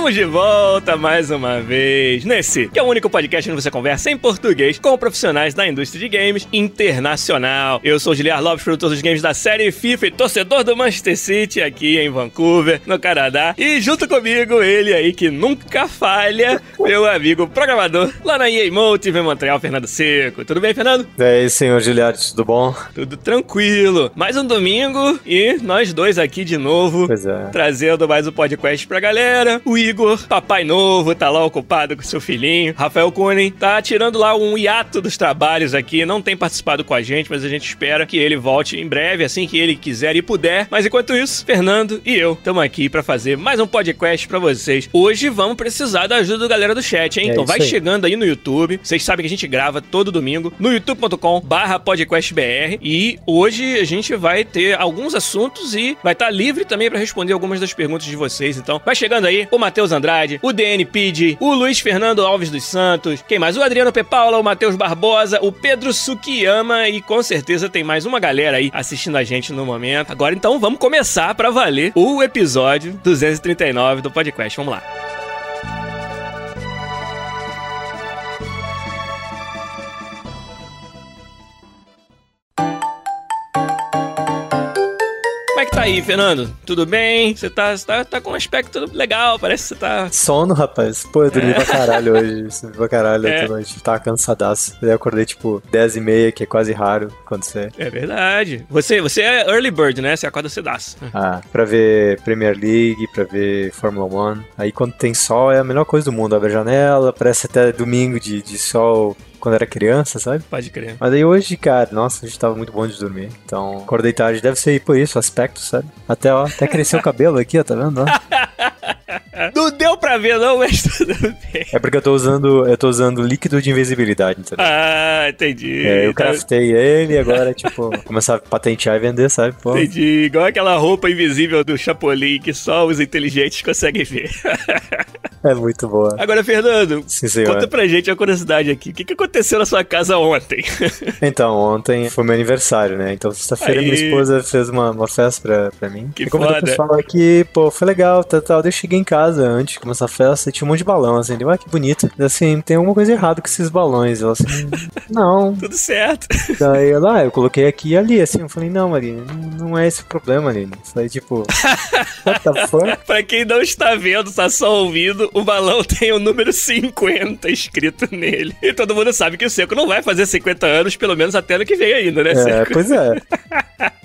Estamos de volta mais uma vez nesse, que é o único podcast onde você conversa em português com profissionais da indústria de games internacional. Eu sou o Giliar Lopes, produtor dos games da série FIFA e torcedor do Manchester City aqui em Vancouver, no Canadá. E junto comigo, ele aí que nunca falha, meu amigo programador lá na EA Motive em Montreal, Fernando Seco. Tudo bem, Fernando? E aí, senhor Giliar, tudo bom? Tudo tranquilo. Mais um domingo e nós dois aqui de novo, é. trazendo mais um podcast pra galera. O Igor, papai novo, tá lá ocupado com seu filhinho. Rafael Kunen tá tirando lá um hiato dos trabalhos aqui, não tem participado com a gente, mas a gente espera que ele volte em breve, assim que ele quiser e puder. Mas enquanto isso, Fernando e eu estamos aqui pra fazer mais um podcast pra vocês. Hoje vamos precisar da ajuda da galera do chat, hein? É então vai aí. chegando aí no YouTube. Vocês sabem que a gente grava todo domingo no youtube.com barra podcastbr e hoje a gente vai ter alguns assuntos e vai estar livre também pra responder algumas das perguntas de vocês. Então vai chegando aí o Matheus Andrade, o DN o Luiz Fernando Alves dos Santos, quem mais? O Adriano P. Paula, o Matheus Barbosa, o Pedro Sukiyama e com certeza tem mais uma galera aí assistindo a gente no momento. Agora então vamos começar pra valer o episódio 239 do podcast. Vamos lá. Tá aí, Fernando? Tudo bem? Você tá, você tá, tá com um aspecto legal, parece que você tá. Sono, rapaz. Pô, eu dormi pra caralho hoje. Dormi pra caralho É. ontem à noite. Tava cansadaço. Eu acordei, tipo, 10 e meia, que é quase raro acontecer. É verdade. Você, você é early bird, né? Você acorda cedaço. Ah, pra ver Premier League, pra ver Fórmula 1. Aí quando tem sol é a melhor coisa do mundo. Abre a janela, parece até domingo de, de sol quando era criança, sabe? Pode crer. Mas aí hoje, cara, nossa, hoje tava muito bom de dormir. Então, acordei tarde, deve ser por isso, aspecto, sabe? Até, ó, até cresceu o cabelo aqui, ó, tá vendo? Ó? Não deu pra ver, não, mas tudo bem. É porque eu tô usando, eu tô usando líquido de invisibilidade, entendeu? Ah, entendi. É, eu craftei ele e agora, tipo, começar a patentear e vender, sabe? Pô, Entendi. Igual aquela roupa invisível do Chapolin que só os inteligentes conseguem ver. é muito boa. Agora, Fernando, Sim, senhor. conta pra gente a curiosidade aqui. O que, que aconteceu na sua casa ontem? Então, ontem foi meu aniversário, né? Então, sexta-feira, minha esposa fez uma, uma festa pra, pra mim. Que e como o foda. pessoal aqui, pô, foi legal, tal, tal. Daí eu cheguei em casa antes de começar a festa e tinha um monte de balão, assim. Eu, ah, que bonito. Assim, tem alguma coisa errada com esses balões. Eu, assim, não. Tudo certo. Daí ela, ah, eu coloquei aqui e ali, assim. Eu falei, não, Marina, não, não é esse o problema, Marina. Isso aí, tipo, what the fuck? pra quem não está vendo, tá só ouvindo, o balão tem o número 50 escrito nele. E todo mundo sabe que o Seco não vai fazer 50 anos, pelo menos até ano que vem ainda, né, É, Seco? pois é.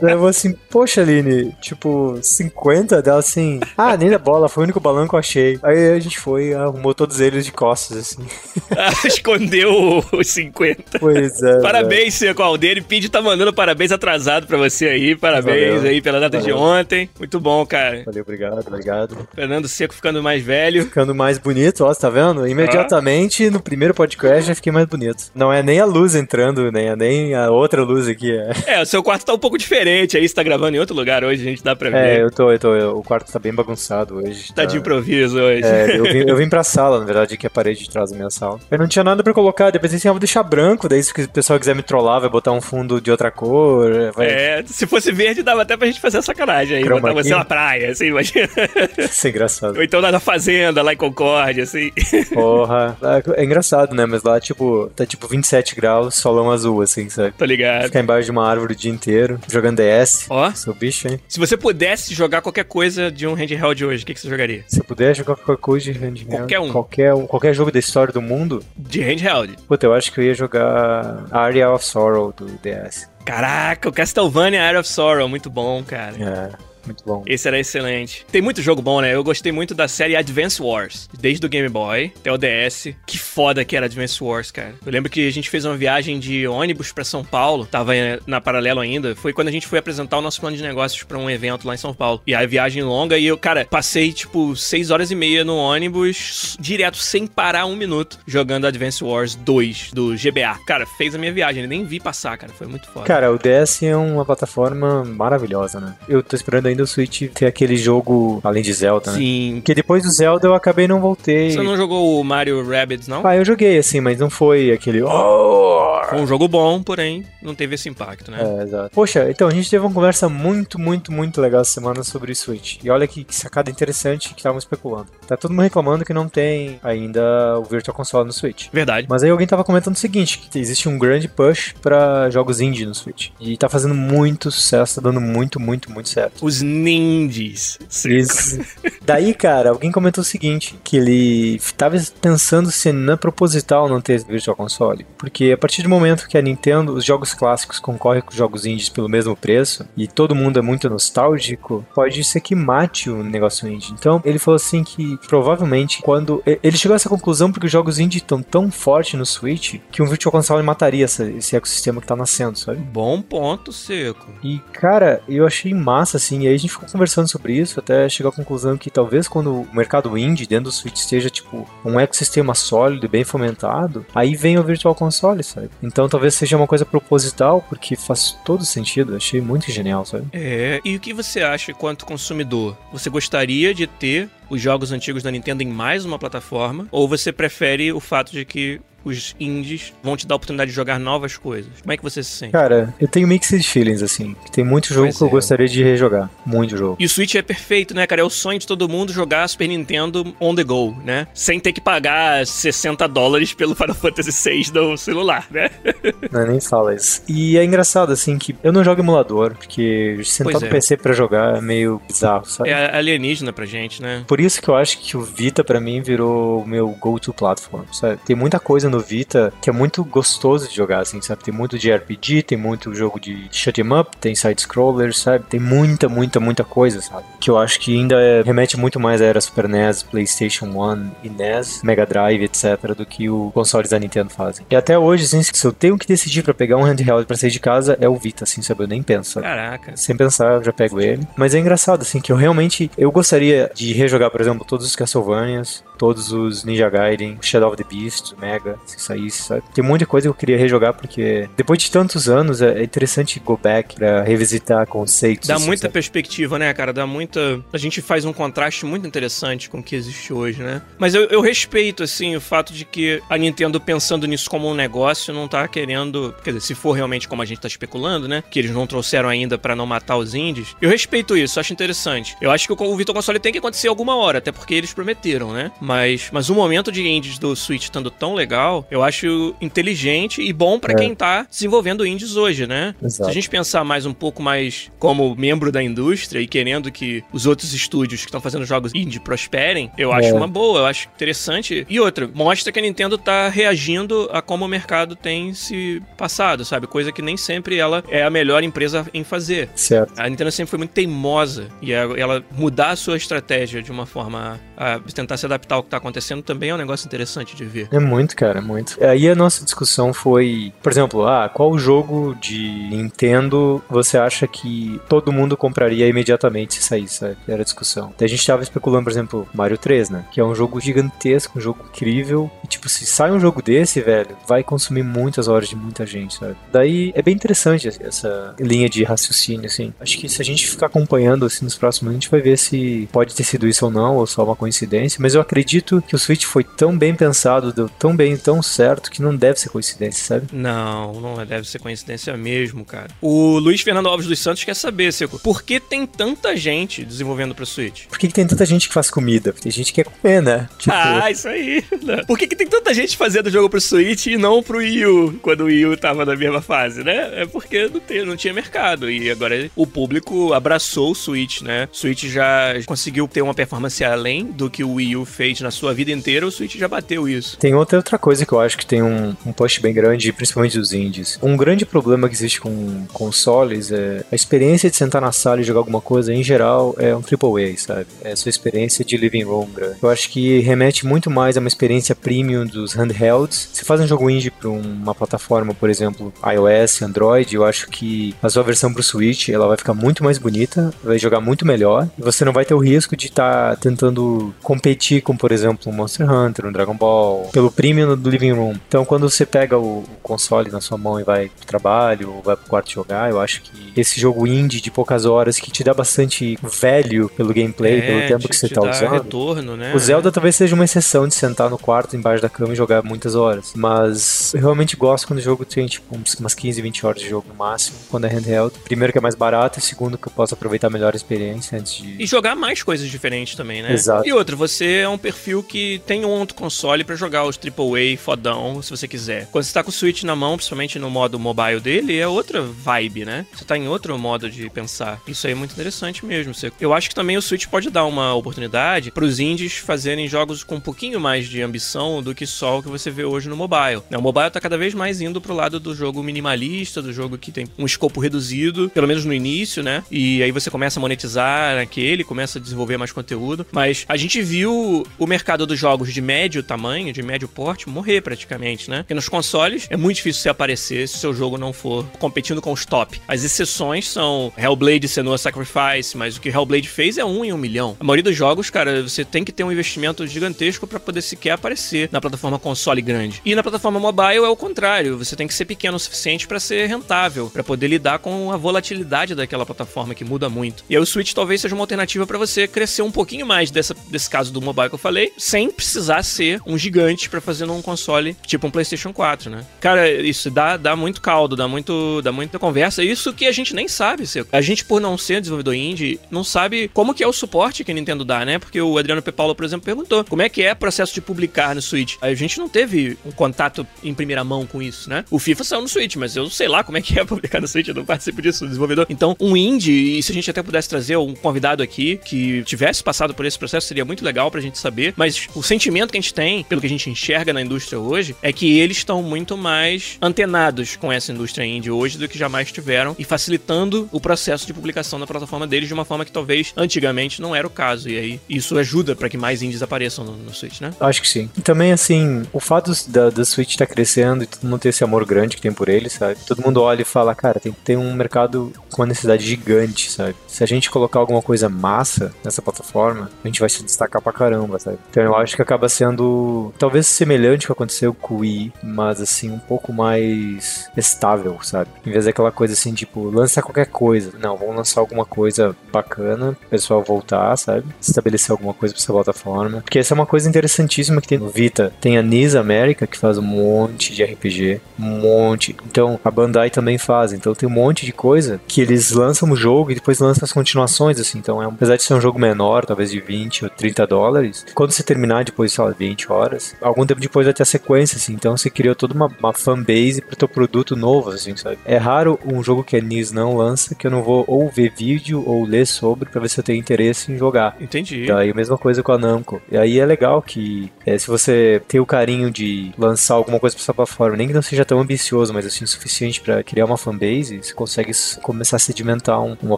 Eu vou assim, poxa, Aline, tipo, 50 dela assim. Ah, nem da bola, foi o único balão que eu achei. Aí a gente foi, arrumou todos eles de costas, assim. Ah, Escondeu os 50. Pois é. Parabéns, Seco Aldeiro. Pede tá mandando parabéns atrasado pra você aí. Parabéns Valeu. aí pela data de Valeu. ontem. Muito bom, cara. Valeu, obrigado, obrigado. Fernando Seco ficando mais velho. Ficando mais bonito, ó, você tá vendo? Imediatamente no primeiro podcast já fiquei mais bonito. Não é nem a luz entrando, nem a, nem a outra luz aqui. É, É, o seu quarto tá um pouco diferente aí. Você tá gravando em outro lugar hoje, a gente dá pra é ver. eu tô, eu tô. eu- o quarto tá bem bagunçado hoje. Tá de improviso hoje. É, eu vim, eu vim pra sala, na verdade, que é a parede de trás da minha sala. Eu não tinha nada pra colocar, depois assim, eu vou deixar branco, daí se o pessoal quiser me trollar, vai botar um fundo de outra cor, vai É, se fosse verde, dava até pra gente fazer sacanagem aí. Chroma Botar você na praia, assim, imagina. ser engraçado. Ou então lá na fazenda, lá em Concórdia, assim. Porra. É engraçado, né? Mas lá, tipo, tá tipo 27 graus, solão azul, assim, sabe? Tô ligado. Ficar embaixo de uma árvore o dia inteiro, jogando DS. Ó, Sou bicho, hein? se você pudesse jogar qualquer coisa de um handheld hoje, o que, que você jogaria? Se eu puder jogar qualquer coisa de handheld, Qualquer um. Qualquer, um- qualquer jogo da história do mundo, De handheld. puta, eu acho que eu ia jogar Area of Sorrow do DS. Caraca, o Castlevania Area of Sorrow, muito bom, cara. É. Muito bom. Esse era excelente. Tem muito jogo bom, né? Eu gostei muito da série Advance Wars, desde o Game Boy até o DS. Que foda que era Advance Wars, cara. Eu lembro que a gente fez uma viagem de ônibus pra São Paulo, tava eh, na Paralelo ainda. Foi quando a gente foi apresentar o nosso plano de negócios pra um evento lá em São Paulo. E a viagem longa e eu, cara, passei tipo seis horas e meia no ônibus, direto, sem parar um minuto, jogando Advance Wars 2 do GBA. Cara, fez a minha viagem, nem vi passar, cara. Foi muito foda. Cara, o DS é uma plataforma maravilhosa, né? Eu tô esperando ainda o Switch ter aquele jogo além de Zelda, né? Sim. Porque depois do Zelda eu acabei não voltei. Você não jogou o Mario Rabbids, não? Ah, eu joguei assim, mas não foi aquele. Oh! Foi um jogo bom, porém, não teve esse impacto, né? É, exato. Poxa, então a gente teve uma conversa muito, muito, muito legal essa semana sobre o Switch. E olha que, que sacada interessante que estavam especulando. Tá todo mundo reclamando que não tem ainda o Virtual Console no Switch. Verdade. Mas aí alguém tava comentando o seguinte, que existe um grande push pra jogos indie no Switch. E tá fazendo muito sucesso, tá dando muito, muito, muito certo. Os ninjas. Isso. Daí, cara, alguém comentou o seguinte, que ele tava pensando se não é proposital não ter Virtual Console, porque a partir do momento que a Nintendo, os jogos clássicos concorrem com os jogos indies pelo mesmo preço, e todo mundo é muito nostálgico, pode ser que mate o negócio indie. Então, ele falou assim que provavelmente quando ele chegou a essa conclusão porque os jogos indie estão tão fortes no Switch que um Virtual Console mataria essa, esse ecossistema que tá nascendo, sabe? Bom ponto, Seco. E, cara, eu achei massa, assim, e aí a gente ficou conversando sobre isso, até chegar à conclusão que talvez quando o mercado indie dentro do Switch esteja, tipo, um ecossistema sólido e bem fomentado, aí vem o Virtual Console, sabe? Então talvez seja uma coisa proposital, porque faz todo sentido, achei muito genial, sabe? É, e o que você acha quanto consumidor? Você gostaria de ter os jogos antigos da Nintendo em mais uma plataforma? Ou você prefere o fato de que os indies vão te dar a oportunidade de jogar novas coisas. Como é que você se sente? Cara, eu tenho mixed feelings, assim. Tem muito jogo Pois que eu é. gostaria de rejogar. Muito jogo. E o Switch é perfeito, né, cara? É o sonho de todo mundo jogar Super Nintendo on the go, né? Sem ter que pagar 60 dólares pelo Final Fantasy VI no celular, né? Não, nem fala isso. E é engraçado, assim, que eu não jogo emulador, porque sentar no é. PC pra jogar é meio bizarro, sabe? É alienígena pra gente, né? Por isso que eu acho que o Vita, pra mim, virou o meu go-to platform, sabe? Tem muita coisa no Vita que é muito gostoso de jogar, assim, sabe? Tem muito de RPG, tem muito jogo de shut 'em up, tem side-scrollers, sabe? Tem muita, muita, muita coisa, sabe? Que eu acho que ainda é- remete muito mais à era Super NES, PlayStation 1 e NES, Mega Drive, etc., do que os consoles da Nintendo fazem. E até hoje, assim, se eu tenho que decidir pra pegar um handheld pra sair de casa, é o Vita, assim, sabe? Eu nem penso, sabe? Caraca. Sem pensar, eu já pego ele. Mas é engraçado, assim, que eu realmente. Eu gostaria de rejogar, por exemplo, todos os Castlevanias, todos os Ninja Gaiden, Shadow of the Beast, Mega, se saísse, sabe? Tem muita coisa que eu queria rejogar, porque depois de tantos anos é é interessante go back pra revisitar conceitos. Dá assim, muita sabe? perspectiva, né, cara? Dá muita. A gente faz um contraste muito interessante com o que existe hoje, né? Mas eu, eu respeito, assim, o fato de que a Nintendo, pensando nisso como um negócio, não tá querendo. Quer dizer, se for realmente como a gente tá especulando, né? Que eles não trouxeram ainda pra não matar os indies. Eu respeito isso, acho interessante. Eu acho que o, Virtual Console tem que acontecer alguma hora, até porque eles prometeram, né? Mas, mas o momento de indies do Switch estando tão legal, eu acho inteligente e bom pra É. quem tá desenvolvendo indies hoje, né? Exato. Se a gente pensar mais um pouco mais como membro da indústria e querendo que os outros estúdios que estão fazendo jogos indie prosperem, eu acho É. uma boa, eu acho interessante. E outra, mostra que a Nintendo tá reagindo a como o mercado tem se passado, sabe? Coisa que nem sempre ela é a melhor empresa em fazer. Certo. A Nintendo sempre foi muito teimosa e ela mudar a sua estratégia de uma forma a tentar se adaptar ao que tá acontecendo também é um negócio interessante de ver. É muito, cara, muito. Aí a nossa discussão foi, por exemplo, ah, qual jogo de Nintendo você acha que todo mundo compraria imediatamente se saísse, sabe? Era a discussão. A gente tava especulando, por exemplo, Mario 3, né? Que é um jogo gigantesco, um jogo incrível. E tipo, se sai um jogo desse, velho, vai consumir muitas horas de muita gente, sabe? Daí é bem interessante essa linha de raciocínio, assim. Acho que se a gente ficar acompanhando, assim, nos próximos a gente vai ver se pode ter sido isso ou não, ou só uma coincidência. Mas eu acredito que o Switch foi tão bem pensado, deu tão bem, tão certo, que não deve ser coincidência, sabe? Não, não deve ser coincidência mesmo, cara. O Luiz Fernando Alves dos Santos quer saber, Seco, por que tem tanta gente desenvolvendo pro Switch? Por que, que tem tanta gente que faz comida? Porque tem gente que quer comer, né? Tipo, Ah, isso aí. né? Por que, que tem tanta gente fazendo jogo pro Switch e não pro Wii U, quando o Wii U tava na mesma fase, né? É porque não, tem, não tinha mercado. E agora o público abraçou o Switch, né? O Switch já conseguiu ter uma performance além do que o Wii U fez na sua vida inteira, o Switch já bateu isso. Tem outra, outra coisa que eu acho que tem um, um bem grande, principalmente dos indies. Um grande problema que existe com consoles é a experiência de sentar na sala e jogar alguma coisa, em geral, é um AAA, sabe? É a sua experiência de living room grande. Eu acho que remete muito mais a uma experiência premium dos handhelds. Se faz um jogo indie para uma plataforma, por exemplo, iOS, Android, eu acho que a sua versão pro Switch, ela vai ficar muito mais bonita, vai jogar muito melhor, e você não vai ter o risco de estar tá tentando competir com, por exemplo, um Monster Hunter, um Dragon Ball, pelo premium do living room. Então, quando você pega o, console na sua mão e vai pro trabalho, ou vai pro quarto jogar, eu acho que esse jogo indie de poucas horas que te dá bastante velho pelo gameplay, é, pelo tempo te, que você tá usando. Retorno, né? O Zelda talvez seja uma exceção de sentar no quarto embaixo da cama e jogar muitas horas, mas eu realmente gosto quando o jogo tem tipo umas 15, 20 horas de jogo no máximo, quando é handheld. Primeiro que é mais barato e segundo que eu posso aproveitar melhor a experiência antes de E jogar mais coisas diferentes também, né? Exato. E outra, você é um perfil que tem um outro console para jogar os AAA fodão, se você quiser. Quando você tá com o Switch na mão, principalmente no modo mobile dele, é outra vibe, né? Você tá em outro modo de pensar. Isso aí é muito interessante mesmo. Eu acho que também o Switch pode dar uma oportunidade para os indies fazerem jogos com um pouquinho mais de ambição do que só o que você vê hoje no mobile. O mobile tá cada vez mais indo pro lado do jogo minimalista, do jogo que tem um escopo reduzido, pelo menos no início, né? E aí você começa a monetizar aquele, começa a desenvolver mais conteúdo. Mas a gente viu mercado dos jogos de médio tamanho, de médio porte, morrer praticamente, né? Porque nos consoles é muito difícil você aparecer se o seu jogo não for competindo com os top. As exceções são Hellblade Senua Sacrifice, mas o que Hellblade fez é um em um milhão. A maioria dos jogos, cara, você tem que ter um investimento gigantesco para poder sequer aparecer na plataforma console grande. E na plataforma mobile é o contrário, você tem que ser pequeno o suficiente para ser rentável, para poder lidar com a volatilidade daquela plataforma que muda muito. E aí o Switch talvez seja uma alternativa para você crescer um pouquinho mais dessa, desse caso do mobile que eu falei, sem precisar ser um gigante para fazer num console tipo um PlayStation 4, né? Cara, isso dá, dá muito caldo, dá muito dá muita conversa. Isso que a gente nem sabe. A gente, por não ser desenvolvedor indie, não sabe como que é o suporte que a Nintendo dá, né? Porque o Adriano P. Paulo, por exemplo, perguntou como é que é o processo de publicar no Switch. A gente não teve um contato em primeira mão com isso, né? O FIFA saiu no Switch, mas eu sei lá como é que é publicar no Switch, eu não participo disso, desenvolvedor. Então, um indie, e se a gente até pudesse trazer um convidado aqui que tivesse passado por esse processo, seria muito legal pra gente saber. Mas o sentimento que a gente tem, pelo que a gente enxerga na indústria hoje, é que eles estão muito mais antenados com essa indústria indie hoje do que jamais tiveram e facilitando o processo de publicação da plataforma deles de uma forma que talvez antigamente não era o caso. E aí isso ajuda para que mais indies apareçam no, no, Switch, né? Acho que sim. E também, assim, o fato da, da Switch estar tá crescendo e todo mundo ter esse amor grande que tem por ele, sabe? Todo mundo olha e fala, cara, tem, tem um mercado com uma necessidade gigante, sabe? Se a gente colocar alguma coisa massa nessa plataforma, a gente vai se destacar pra caramba, sabe? Então eu acho que acaba sendo talvez semelhante ao que aconteceu com o Wii, mas assim, um pouco mais estável, sabe? Em vez daquela coisa assim, tipo, lança qualquer coisa. Não, vamos lançar alguma coisa bacana, o pessoal voltar, sabe? Estabelecer alguma coisa pra essa plataforma. Porque essa é uma coisa interessantíssima que tem no Vita. Tem a NIS América, que faz um monte de RPG. Um monte. Então, a Bandai também faz. Então, tem um monte de coisa que eles lançam o jogo e depois lançam as continuações, assim. Então, é, apesar de ser um jogo menor, talvez de 20 ou 30 dólares, quando você terminar depois, sei lá, 20 horas, algum tempo depois vai ter a sequência, assim. Então, você criou toda uma, uma fanbase pro teu produto novo, assim, sabe? É raro um jogo que a NIS não lança que eu não vou ou ver vídeo ou ler sobre pra ver se eu tenho interesse em jogar. Entendi. Daí, a mesma coisa com a Namco. E aí é legal que, é, se você tem o carinho de lançar alguma coisa pra plataforma, nem que não seja tão ambicioso, mas assim, suficiente para criar uma fanbase, você consegue começar a sedimentar um, uma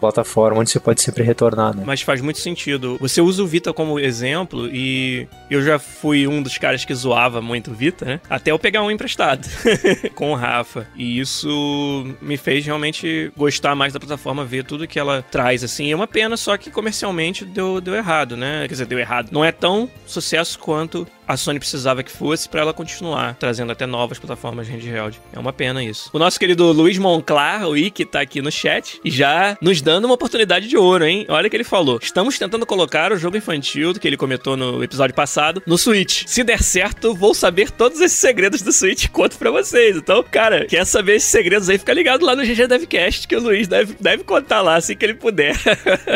plataforma onde você pode sempre retornar, né? Mas faz muito sentido. Você usa o Vita como exemplo e eu já fui um dos caras que zoava muito o Vita, né? Até eu pegar um emprestado com o Rafa. E isso me fez realmente gostar mais da plataforma, ver tudo que ela traz, assim. É uma pena só que comercialmente deu, deu errado, né? Quer dizer, deu errado. Não é tão sucesso quanto a Sony precisava que fosse para ela continuar trazendo até novas plataformas de handheld. É uma pena isso. O nosso querido Luiz Monclar, o Ike, tá aqui no chat e já nos dando uma oportunidade de ouro, hein? Olha o que ele falou. Estamos tentando colocar o jogo infantil que ele comentou no episódio passado no Switch. Se der certo, vou saber todos esses segredos do Switch e conto pra vocês. Então, cara, quer saber esses segredos aí? Fica ligado lá no GG Devcast que o Luiz deve, deve contar lá assim que ele puder.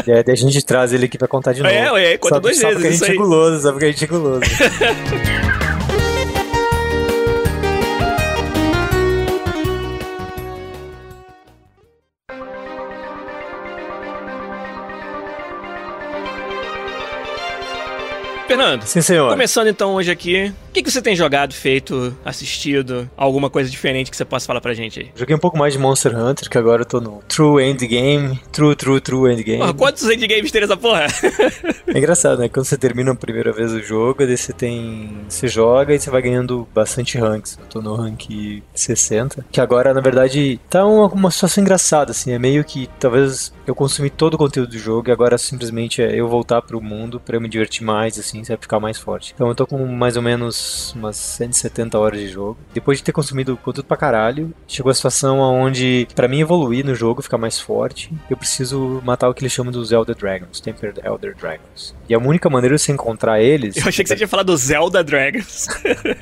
É, a gente traz ele aqui pra contar de é, novo. É, é, conta duas vezes. Só porque a gente é guloso, só porque a gente é guloso. Fernando. Sim, senhor. Começando então hoje aqui, o que, que você tem jogado, feito, assistido? Alguma coisa diferente que você possa falar pra gente aí? Joguei um pouco mais de Monster Hunter, que agora eu tô no True Endgame. True, True, True Endgame. Porra, quantos endgames tem nessa porra? É engraçado, né? Quando você termina a primeira vez o jogo, daí você tem. Você joga e você vai ganhando bastante ranks. Eu tô no rank 60. Que agora, na verdade, tá uma, uma situação engraçada, assim. É meio que talvez eu consumi todo o conteúdo do jogo e agora simplesmente é eu voltar pro mundo pra eu me divertir mais, assim, sabe? Ficar mais forte. Então eu tô com mais ou menos umas 170 horas de jogo. Depois de ter consumido conteúdo pra caralho, chegou a situação onde, pra mim evoluir no jogo, ficar mais forte, eu preciso matar o que eles chamam dos Elder Dragons, Tempered Elder Dragons. E a única maneira de você encontrar eles. Eu achei que você tinha falado do Zelda Dragons.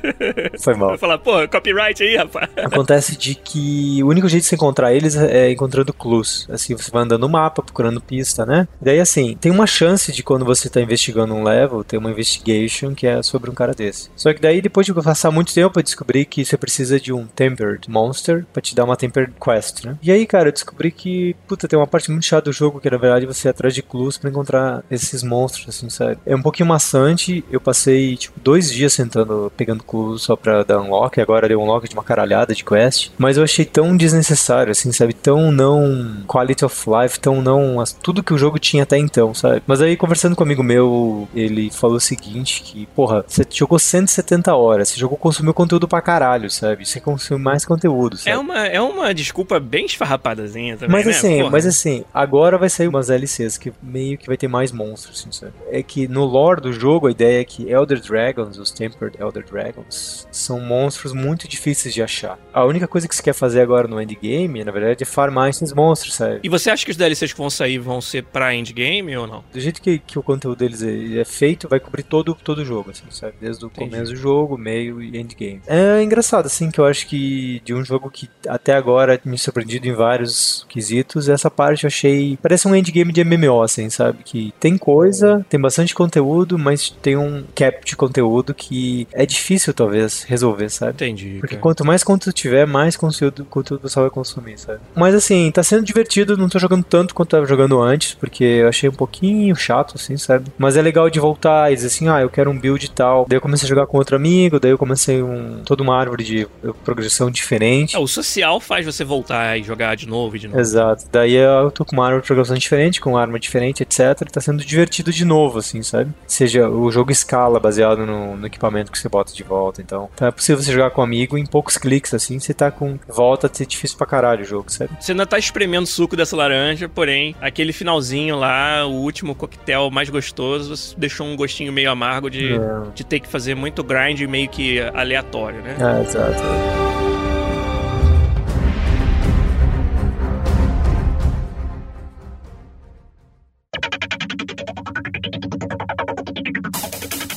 Foi mal. Eu falar, pô, copyright aí, rapaz. Acontece de que o único jeito de você encontrar eles é encontrando clues. Assim, você vai andando no mapa, procurando pista, né? Daí, assim, tem uma chance de quando você tá investigando um level, ter uma investigation que é sobre um cara desse. Só que daí, depois de passar muito tempo, eu descobri que você precisa de um Tempered Monster pra te dar uma Tempered Quest, né? E aí, cara, eu descobri que, puta, tem uma parte muito chata do jogo que, na verdade, você é atrás de clues pra encontrar esses monstros, assim, sabe? É um pouquinho maçante. Eu passei, tipo, dois dias sentando, pegando clues só pra dar unlock. Agora deu unlock de uma caralhada de quest. Mas eu achei tão desnecessário, assim, sabe? Tão não quality of life, tão não tudo que o jogo tinha até então, sabe? Mas aí, conversando com um amigo meu, ele falou o seguinte, que, porra, você jogou 170 horas, você jogou, consumiu conteúdo pra caralho, sabe? Você consumiu mais conteúdo, sabe? É uma, é uma desculpa bem esfarrapadazinha também, Mas né? assim, Porra. mas assim, agora vai sair umas DLCs que meio que vai ter mais monstros, assim, sabe? É que no lore do jogo a ideia é que Elder Dragons, os Tempered Elder Dragons, são monstros muito difíceis de achar. A única coisa que você quer fazer agora no endgame, na verdade, é farmar esses monstros, sabe? E você acha que os DLCs que vão sair vão ser pra endgame ou não? Do jeito que, que o conteúdo deles é, é feito, vai cobrir todo, todo o jogo, assim, sabe? Desde o Entendi. começo do jogo, meio e endgame. É engraçado, assim, que eu acho que de um jogo que até agora me surpreendido em vários quesitos, essa parte eu achei. Parece um endgame de MMO, assim, sabe? Que tem coisa, tem bastante conteúdo, mas tem um cap de conteúdo que é difícil, talvez, resolver, sabe? Entendi. Porque cara. quanto mais conteúdo tiver, mais conteúdo, conteúdo o pessoal vai consumir, sabe? Mas assim, tá sendo divertido, não tô jogando tanto quanto tava jogando antes, porque eu achei um pouquinho chato, assim, sabe? Mas é legal de voltar e dizer assim, ah, eu quero um build e tal. Daí eu comecei a jogar com outro amigo, daí eu comecei um, toda uma árvore de progressão diferente. É, o social faz você voltar e jogar de novo e de novo. Exato. Daí eu tô com uma árvore de progressão diferente, com uma arma diferente, etc. Tá sendo divertido de novo, assim, sabe? Seja, o jogo escala baseado no, no equipamento que você bota de volta. Então, então é possível você jogar com um amigo em poucos cliques, assim, você tá com. Volta a ser difícil pra caralho o jogo, sabe? Você ainda tá espremendo o suco dessa laranja, porém, aquele finalzinho lá, o último coquetel mais gostoso, deixou um gostinho meio amargo de, É. de ter que fazer muito grind meio que aleatório, né? É, exato.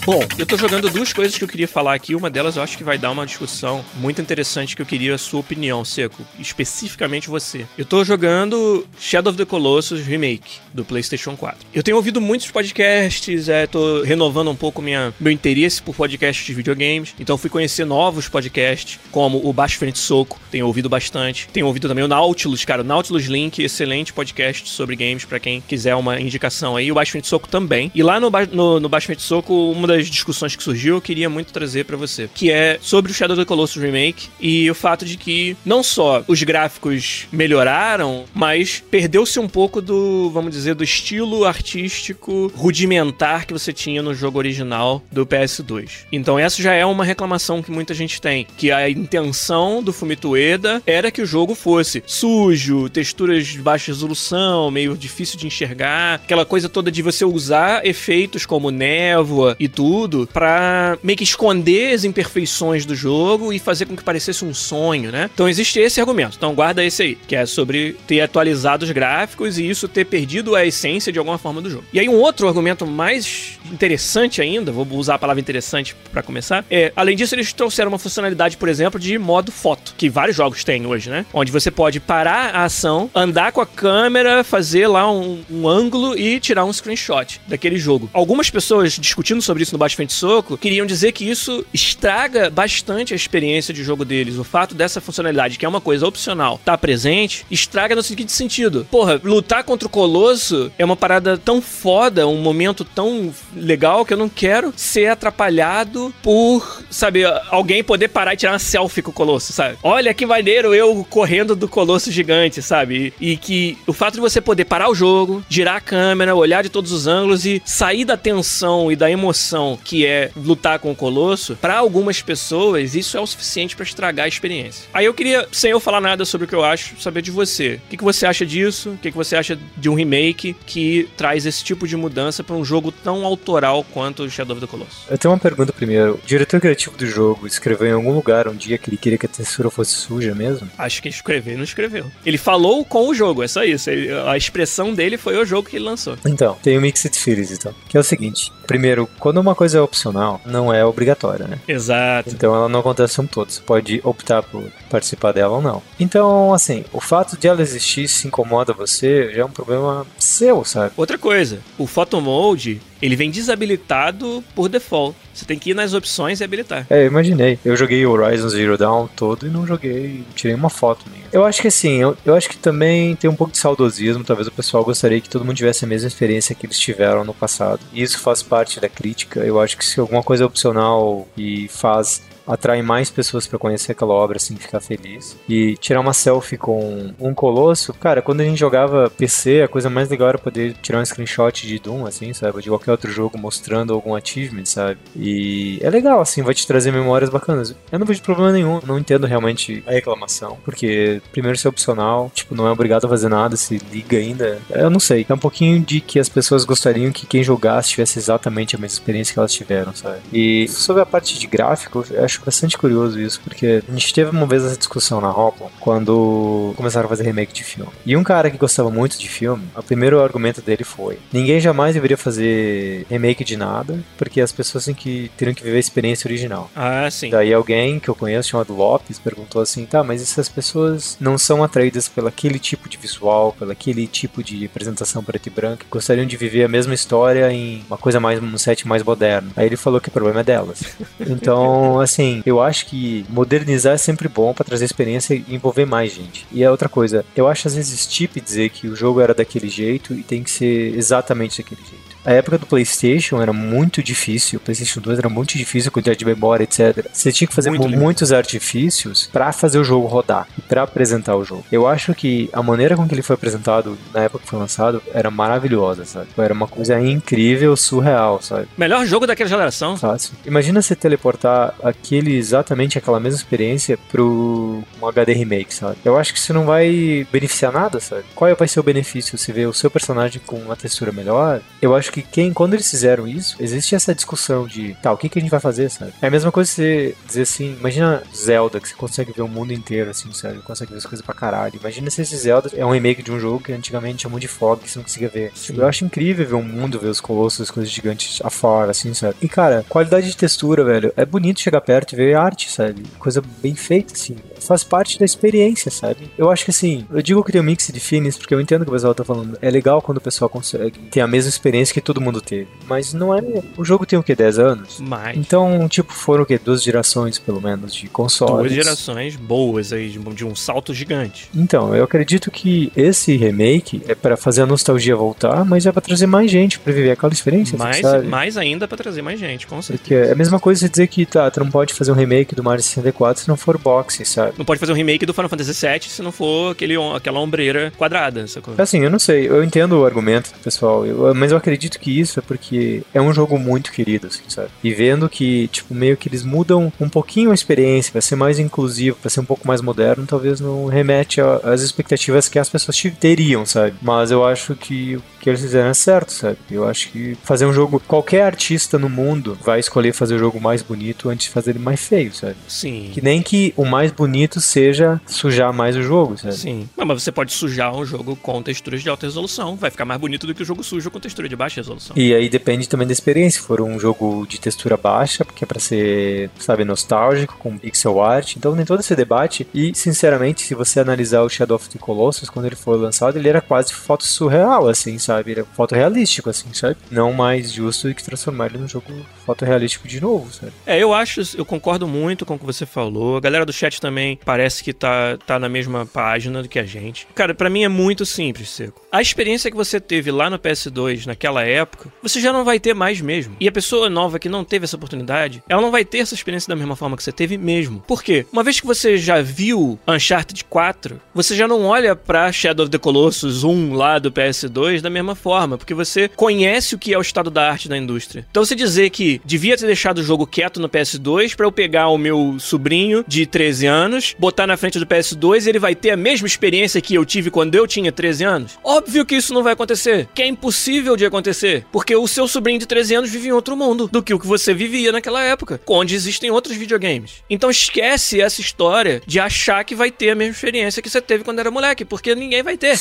Bom, eu tô jogando duas coisas que eu queria falar aqui. Uma delas eu acho que vai dar uma discussão muito interessante que eu queria a sua opinião, Seco. Especificamente você. Eu tô jogando Shadow of the Colossus Remake do PlayStation 4. Eu tenho ouvido muitos podcasts, é, tô renovando um pouco minha, meu interesse por podcasts de videogames. Então fui conhecer novos podcasts, como o Baixo Frente Soco, tenho ouvido bastante. Tenho ouvido também o Nautilus, cara. O Nautilus Link, excelente podcast sobre games pra quem quiser uma indicação aí. O Baixo Frente Soco também. E lá no, no, no Baixo Frente Soco, uma das discussões que surgiu, eu queria muito trazer pra você, que é sobre o Shadow of the Colossus Remake e o fato de que não só os gráficos melhoraram, mas perdeu-se um pouco do, vamos dizer, do estilo artístico rudimentar que você tinha no jogo original do PS2. Então essa já é uma reclamação que muita gente tem, que a intenção do Fumito Ueda era que o jogo fosse sujo, texturas de baixa resolução, meio difícil de enxergar, aquela coisa toda de você usar efeitos como névoa e tudo pra meio que esconder as imperfeições do jogo e fazer com que parecesse um sonho, né? Então existe esse argumento. Então guarda esse aí, que é sobre ter atualizado os gráficos e isso ter perdido a essência de alguma forma do jogo. E aí um outro argumento mais interessante ainda, vou usar a palavra interessante pra começar, é, além disso eles trouxeram uma funcionalidade, por exemplo, de modo foto, que vários jogos têm hoje, né? Onde você pode parar a ação, andar com a câmera, fazer lá um, um ângulo e tirar um screenshot daquele jogo. Algumas pessoas discutindo sobre isso no Baixo Frente Soco, queriam dizer que isso estraga bastante a experiência de jogo deles. O fato dessa funcionalidade, que é uma coisa opcional, tá presente, estraga no seguinte sentido. Porra, lutar contra o Colosso é uma parada tão foda, um momento tão legal que eu não quero ser atrapalhado por, sabe, alguém poder parar e tirar uma selfie com o Colosso, sabe? Olha que maneiro eu correndo do Colosso gigante, sabe? E, e que o fato de você poder parar o jogo, girar a câmera, olhar de todos os ângulos e sair da tensão e da emoção que é lutar com o Colosso, para algumas pessoas isso é o suficiente para estragar a experiência. Aí eu queria, sem eu falar nada sobre o que eu acho, saber de você. O que, que você acha disso? O que, que você acha de um remake que traz esse tipo de mudança para um jogo tão autoral quanto Shadow of the Colossus? Eu tenho uma pergunta primeiro. O diretor criativo do jogo escreveu em algum lugar um dia que ele queria que a textura fosse suja mesmo? Acho que escreveu não escreveu. Ele falou com o jogo, é só isso. Ele, a expressão dele foi o jogo que ele lançou. Então, tem o Mixed Feelings, então. Que é o seguinte: primeiro, quando uma coisa é opcional, não é obrigatória, né? Exato. Então ela não acontece um todo. Você pode optar por participar dela ou não. Então, assim, o fato de ela existir se incomoda você já é um problema seu, sabe? Outra coisa, o Photo Mode ele vem desabilitado por default. Você tem que ir nas opções e habilitar. É, eu imaginei. Eu joguei Horizon Zero Dawn todo e não joguei, tirei uma foto minha. Eu acho que assim, eu, eu acho que também tem um pouco de saudosismo. Talvez o pessoal gostaria que todo mundo tivesse a mesma experiência que eles tiveram no passado. E isso faz parte da crítica. Eu acho que se alguma coisa é opcional e faz atrai mais pessoas para conhecer aquela obra, assim, ficar feliz. E tirar uma selfie com um colosso, cara, quando a gente jogava PC, a coisa mais legal era poder tirar um screenshot de Doom, assim, sabe? De qualquer outro jogo mostrando algum achievement, sabe? E é legal, assim, vai te trazer memórias bacanas. Eu não vejo problema nenhum, não entendo realmente a reclamação, porque primeiro se é opcional, tipo, não é obrigado a fazer nada, se liga ainda. Eu não sei, é um pouquinho de que as pessoas gostariam que quem jogasse tivesse exatamente a mesma experiência que elas tiveram, sabe? E sobre a parte de gráfico, acho acho bastante curioso isso, porque a gente teve uma vez essa discussão na Hoplon, quando começaram a fazer remake de filme. E um cara que gostava muito de filme, o primeiro argumento dele foi: ninguém jamais deveria fazer remake de nada, porque as pessoas têm que, teriam que viver a experiência original. Ah, sim. Daí alguém que eu conheço, chamado Lopes, perguntou assim: tá, mas essas pessoas não são atraídas pelo aquele tipo de visual, pelo aquele tipo de apresentação preto e branco, gostariam de viver a mesma história em uma coisa mais, um set mais moderno. Aí ele falou que o problema é delas. Então, assim, assim, eu acho que modernizar é sempre bom para trazer experiência e envolver mais gente. E é outra coisa, eu acho às vezes tip dizer que o jogo era daquele jeito e tem que ser exatamente daquele jeito. A época do PlayStation era muito difícil, o PlayStation 2 era muito difícil com de memória, etc. Você tinha que fazer muito muitos artifícios para fazer o jogo rodar e para apresentar o jogo. Eu acho que a maneira com que ele foi apresentado na época que foi lançado era maravilhosa, sabe? Era uma coisa incrível, surreal, sabe? Melhor jogo daquela geração. Fácil. Imagina você teleportar aquele exatamente aquela mesma experiência pro um HD remake, sabe? Eu acho que isso não vai beneficiar nada, sabe? Qual vai ser o benefício? Você vê o seu personagem com uma textura melhor? Eu acho que quem, quando eles fizeram isso, existe essa discussão de, tá, o que, que a gente vai fazer, sabe? É a mesma coisa você dizer assim, imagina Zelda, que você consegue ver o mundo inteiro, assim, sabe? Consegue ver as coisas pra caralho. Imagina se esse Zelda é um remake de um jogo que antigamente chamou de fog, que você não conseguia ver. Tipo, eu acho incrível ver o mundo, ver os colossos, as coisas gigantes afora, assim, sabe? E, cara, qualidade de textura, velho, é bonito chegar perto e ver arte, sabe? Coisa bem feita, assim. Faz parte da experiência, sabe? Eu acho que, assim, eu digo que tem um mix de feelings, porque eu entendo o que o pessoal tá falando. É legal quando o pessoal consegue ter a mesma experiência que todo mundo teve. Mas não é. O jogo tem o que? 10 anos? Mais. Então, tipo, foram o quê? Duas gerações, pelo menos, de consoles. Duas gerações boas aí, de, de um salto gigante. Então, eu acredito que esse remake é para fazer a nostalgia voltar, mas é para trazer mais gente para viver aquela experiência. Mais, sabe? mais ainda para trazer mais gente, com certeza. Porque é a mesma coisa você dizer que tá, tu não pode fazer um remake do Mario 64 se não for boxe, sabe? Não pode fazer um remake do Final Fantasy VII se não for aquele, aquela ombreira quadrada. Sacou? Assim, eu não sei, eu entendo o argumento, pessoal, eu, mas eu acredito que isso é porque é um jogo muito querido, assim, sabe? E vendo que, tipo, meio que eles mudam um pouquinho a experiência, vai ser mais inclusivo, vai ser um pouco mais moderno, talvez não remete às expectativas que as pessoas teriam, sabe? Mas eu acho que o que eles fizeram é certo, sabe? Eu acho que fazer um jogo, qualquer artista no mundo vai escolher fazer o jogo mais bonito antes de fazer ele mais feio, sabe? Sim. Que nem que o mais bonito seja sujar mais o jogo, sabe? Sim. Não, mas você pode sujar um jogo com texturas de alta resolução, vai ficar mais bonito do que o jogo sujo com textura de baixa resolução. E aí depende também da experiência. Se for um jogo de textura baixa, porque é pra ser, sabe, nostálgico, com pixel art. Então tem todo esse debate. E, sinceramente, se você analisar o Shadow of the Colossus, quando ele foi lançado, ele era quase foto surreal, assim, sabe? Era foto realístico, assim, sabe? Não mais justo do que transformar ele num jogo fotorrealístico de novo, sabe? É, eu acho, eu concordo muito com o que você falou. A galera do chat também parece que tá, tá na mesma página do que a gente. Cara, para mim é muito simples, Seco. A experiência que você teve lá no PS2 naquela época, você já não vai ter mais mesmo. E a pessoa nova que não teve essa oportunidade, ela não vai ter essa experiência da mesma forma que você teve mesmo. Por quê? Uma vez que você já viu Uncharted 4, você já não olha pra Shadow of the Colossus 1 lá do PS2 da mesma forma, porque você conhece o que é o estado da arte da indústria. Então você dizer que devia ter deixado o jogo quieto no PS2 para eu pegar o meu sobrinho de 13 anos, botar na frente do PS2 e ele vai ter a mesma experiência que eu tive quando eu tinha 13 anos? Óbvio que isso não vai acontecer, que é impossível de acontecer, porque o seu sobrinho de 13 anos vive em outro mundo do que o que você vivia naquela época, onde existem outros videogames. Então esquece essa história de achar que vai ter a mesma experiência que você teve quando era moleque, porque ninguém vai ter.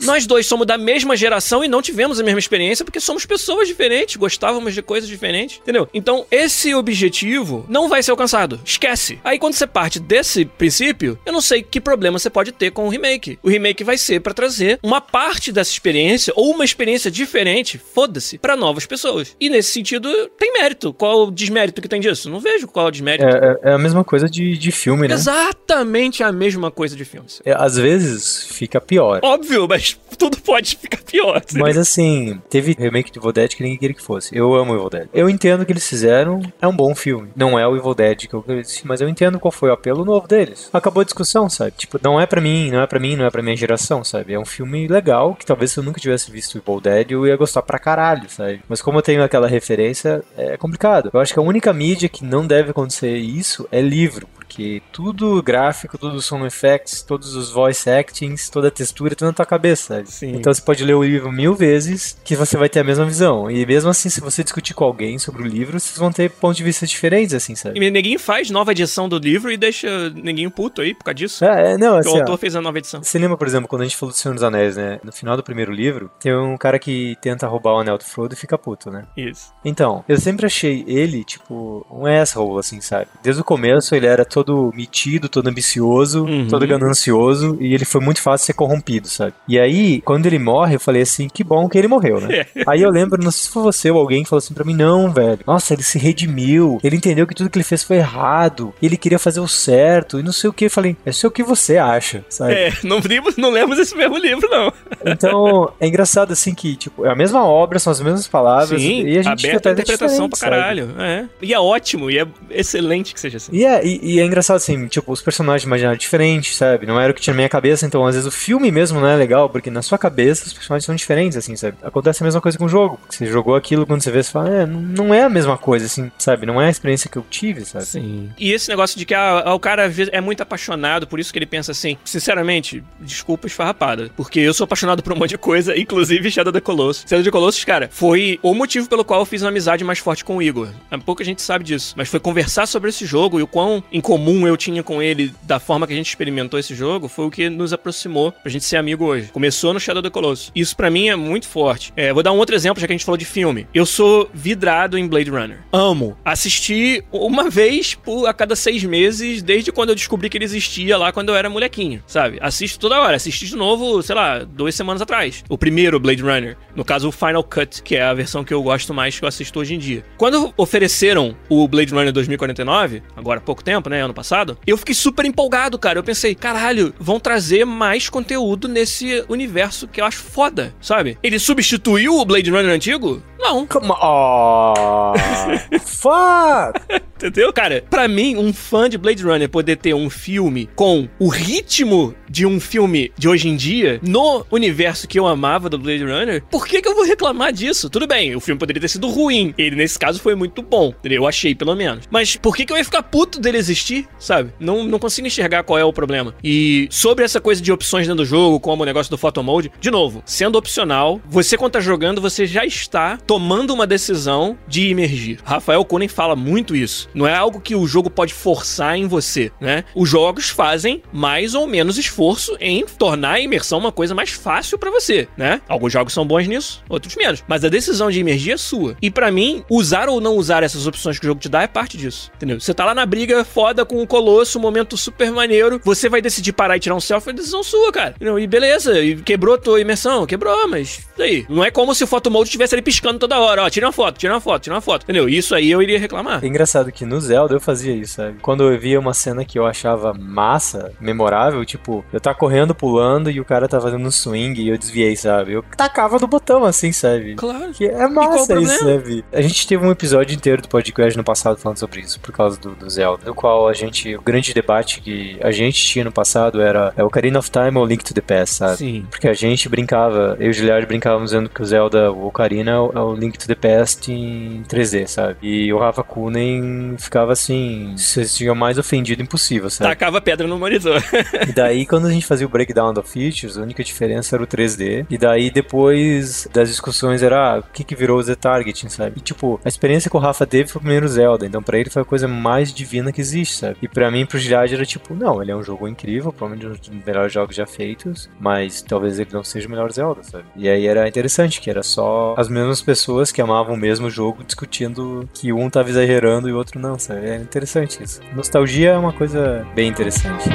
Nós dois somos da mesma geração e não tivemos a mesma experiência porque somos pessoas diferentes, gostávamos de coisas diferentes, entendeu? Então, esse objetivo não vai ser alcançado. Esquece. Aí, quando você parte desse princípio, eu não sei que problema você pode ter com o remake. O remake vai ser para trazer uma parte dessa experiência ou uma experiência diferente, foda-se, para novas pessoas. E nesse sentido, tem mérito. Qual o desmérito que tem disso? Não vejo qual é o desmérito. É, é, é a mesma coisa de, de filme, né? Exatamente a mesma coisa de filme. É, às vezes fica pior. Óbvio, mas tudo pode ficar pior. Mas assim, teve remake de Evil Dead que ninguém queria que fosse. Eu amo Evil Dead. Eu entendo o que eles fizeram, é um bom filme. Não é o Evil Dead que eu disse, mas eu entendo qual foi o apelo novo deles. Acabou a discussão, sabe? Tipo, não é pra mim, não é pra mim, não é pra minha geração, sabe? É um filme legal que talvez se eu nunca tivesse visto Evil Dead eu ia gostar pra caralho, sabe? Mas como eu tenho aquela referência, é complicado. Eu acho que a única mídia que não deve acontecer isso é livro porque tudo gráfico, tudo som effects, todos os voice actings, toda a textura, tudo na tua cabeça. Sim. Então você pode ler o livro mil vezes que você vai ter a mesma visão. E mesmo assim, se você discutir com alguém sobre o livro, vocês vão ter pontos de vista diferentes, assim, sabe? E ninguém faz nova edição do livro e deixa ninguém puto aí por causa disso. É, é não, assim, O autor ó, fez a nova edição. Você lembra, por exemplo, quando a gente falou do Senhor dos Anéis, né? No final do primeiro livro, tem um cara que tenta roubar o anel do Frodo e fica puto, né? Isso. Então, eu sempre achei ele, tipo, um asshole, assim, sabe? Desde o começo ele era todo metido, todo ambicioso, uhum. todo ganancioso, e ele foi muito fácil ser corrompido, sabe? E aí, quando ele morre, eu falei assim, que bom que ele morreu, né? aí eu lembro, não sei se foi você ou alguém que falou assim pra mim, não, velho, nossa, ele se redimiu, ele entendeu que tudo que ele fez foi errado, ele queria fazer o certo, e não sei o que. Eu falei, é só o que você acha, sabe? É, não, não lemos esse mesmo livro, não. então, é engraçado assim que, tipo, é a mesma obra, são as mesmas palavras, Sim, e a gente aberta a interpretação pra caralho. É. E é ótimo, e é excelente que seja assim. E é, e, e é engraçado assim, tipo, os personagens imaginaram diferentes, sabe? Não era o que tinha na minha cabeça, então às vezes o filme mesmo não é legal, porque na sua cabeça os personagens são diferentes, assim, sabe? Acontece a mesma coisa com o jogo. Você jogou aquilo, quando você vê, você fala, é, não é a mesma coisa, assim, sabe? Não é a experiência que eu tive, sabe? Sim. E esse negócio de que ah, ah o cara é muito apaixonado, por isso que ele pensa assim, sinceramente, desculpa esfarrapada, porque eu sou apaixonado por um monte de coisa, inclusive Shadow the Colossus. Shadow the Colossus, cara, foi o motivo pelo qual eu fiz uma amizade mais forte com o Igor. Pouca gente sabe disso, mas foi conversar sobre esse jogo e o quão em comum eu tinha com ele da forma que a gente experimentou esse jogo foi o que nos aproximou pra gente ser amigo hoje. Começou no Shadow the Colossus. Isso para mim é muito forte. É, vou dar um outro exemplo, já que a gente falou de filme. Eu sou vidrado em Blade Runner. Amo. Assisti uma vez por a cada seis meses, desde quando eu descobri que ele existia lá quando eu era molequinho, sabe? Assisto toda hora. Assisti de novo, sei lá, duas semanas atrás. O primeiro Blade Runner. No caso, o Final Cut, que é a versão que eu gosto mais, que eu assisto hoje em dia. Quando ofereceram o Blade Runner 2049, agora há pouco tempo, né? Ano passado, eu fiquei super empolgado, cara. Eu pensei, caralho, vão trazer mais conteúdo nesse universo que eu acho foda, sabe? Ele substituiu o Blade Runner antigo? Não. Come on. Oh, fuck! Entendeu, cara? Pra mim, um fã de Blade Runner poder ter um filme com o ritmo de um filme de hoje em dia no universo que eu amava do Blade Runner, por que, que eu vou reclamar disso? Tudo bem, o filme poderia ter sido ruim. Ele, nesse caso, foi muito bom. Eu achei, pelo menos. Mas por que, que eu ia ficar puto dele existir, sabe? Não, não consigo enxergar qual é o problema. E sobre essa coisa de opções dentro do jogo, como o negócio do photo mode, de novo, sendo opcional, você quando tá jogando, você já está tomando uma decisão de imergir. Rafael Kunen fala muito isso. Não é algo que o jogo pode forçar em você, né? Os jogos fazem mais ou menos esforço em tornar a imersão uma coisa mais fácil para você, né? Alguns jogos são bons nisso, outros menos. Mas a decisão de emergir é sua. E para mim, usar ou não usar essas opções que o jogo te dá é parte disso, entendeu? Você tá lá na briga foda com o Colosso, um momento super maneiro, você vai decidir parar e tirar um selfie, é decisão sua, cara. Entendeu? E beleza, e quebrou tua imersão, quebrou, mas daí. Não é como se o photomode estivesse ali piscando toda hora, ó, tira uma foto, tira uma foto, tira uma foto, entendeu? Isso aí eu iria reclamar. É engraçado que no Zelda eu fazia isso, sabe? Quando eu via uma cena que eu achava massa, memorável, tipo, eu tava correndo, pulando e o cara tá fazendo um swing e eu desviei, sabe? Eu tacava no botão assim, sabe? Claro. Que é massa isso, sabe? A gente teve um episódio inteiro do podcast no passado falando sobre isso, por causa do, do Zelda, no qual a gente, o grande debate que a gente tinha no passado era é o Ocarina of Time ou Link to the Past, sabe? Sim. Porque a gente brincava, eu e o Giliard brincávamos dizendo que o Zelda, o Ocarina é o Link to the Past em 3D, sabe? E o Rafa Kunen ficava assim, se tinha mais ofendido impossível, sabe? Tacava pedra no monitor. e daí, quando a gente fazia o breakdown da features, a única diferença era o 3D. E daí, depois das discussões, era ah, o que, que virou o Z-Targeting, sabe? E tipo, a experiência que o Rafa teve foi o primeiro Zelda, então pra ele foi a coisa mais divina que existe, sabe? E pra mim, pro Gilad, era tipo, não, ele é um jogo incrível, provavelmente um dos melhores jogos já feitos, mas talvez ele não seja o melhor Zelda, sabe? E aí era interessante, que era só as mesmas pessoas que amavam o mesmo jogo discutindo que um tava exagerando e o outro não? É interessante isso. Nostalgia é uma coisa bem interessante.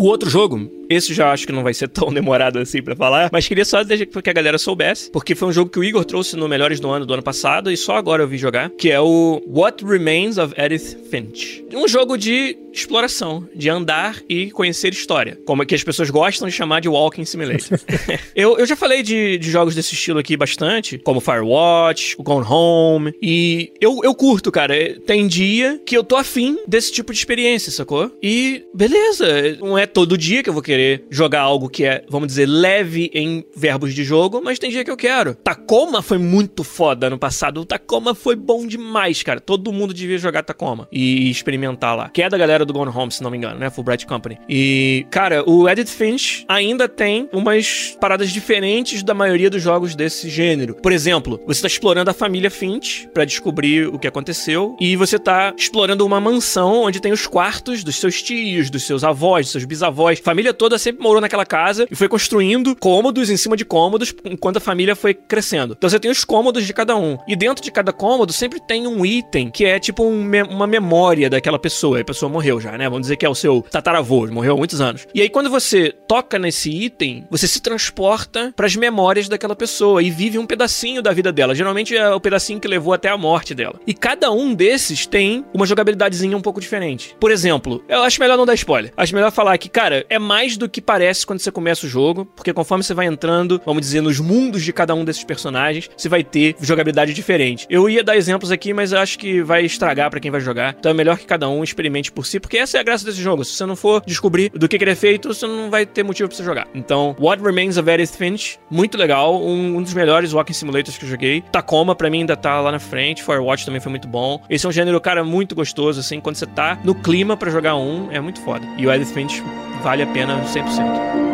O outro jogo, esse já acho que não vai ser tão demorado assim para falar, mas queria só deixar que a galera soubesse, porque foi um jogo que o Igor trouxe no Melhores do Ano do ano passado e só agora eu vi jogar, que é o What Remains of Edith Finch. Um jogo de exploração, de andar e conhecer história, como é que as pessoas gostam de chamar de Walking Simulator. eu, eu já falei de, de jogos desse estilo aqui bastante, como Firewatch, o Gone Home, e eu, eu curto, cara. Tem dia que eu tô afim desse tipo de experiência, sacou? E beleza, não é todo dia que eu vou querer jogar algo que é, vamos dizer, leve em verbos de jogo, mas tem dia que eu quero. Tacoma foi muito foda no passado. O Tacoma foi bom demais, cara. Todo mundo devia jogar Tacoma e experimentar lá. Que é da galera do Gone Home, se não me engano, né? Fulbright Company. E, cara, o Edit Finch ainda tem umas paradas diferentes da maioria dos jogos desse gênero. Por exemplo, você tá explorando a família Finch para descobrir o que aconteceu e você tá explorando uma mansão onde tem os quartos dos seus tios, dos seus avós, dos seus bisavós bisavós. Família toda sempre morou naquela casa e foi construindo cômodos em cima de cômodos enquanto a família foi crescendo. Então você tem os cômodos de cada um. E dentro de cada cômodo sempre tem um item que é tipo um me uma memória daquela pessoa. a pessoa morreu já, né? Vamos dizer que é o seu tataravô, morreu há muitos anos. E aí quando você toca nesse item, você se transporta para as memórias daquela pessoa e vive um pedacinho da vida dela. Geralmente é o pedacinho que levou até a morte dela. E cada um desses tem uma jogabilidadezinha um pouco diferente. Por exemplo, eu acho melhor não dar spoiler. Acho melhor falar que cara, é mais do que parece quando você começa o jogo, porque conforme você vai entrando, vamos dizer, nos mundos de cada um desses personagens, você vai ter jogabilidade diferente. Eu ia dar exemplos aqui, mas acho que vai estragar para quem vai jogar. Então é melhor que cada um experimente por si, porque essa é a graça desse jogo. Se você não for descobrir do que, que ele é feito, você não vai ter motivo pra você jogar. Então, What Remains of Edith Finch, muito legal, um, um dos melhores walking simulators que eu joguei. Tacoma, pra mim, ainda tá lá na frente. Firewatch também foi muito bom. Esse é um gênero, cara, muito gostoso, assim, quando você tá no clima para jogar um, é muito foda. E o Edith Finch vale a pena 100%.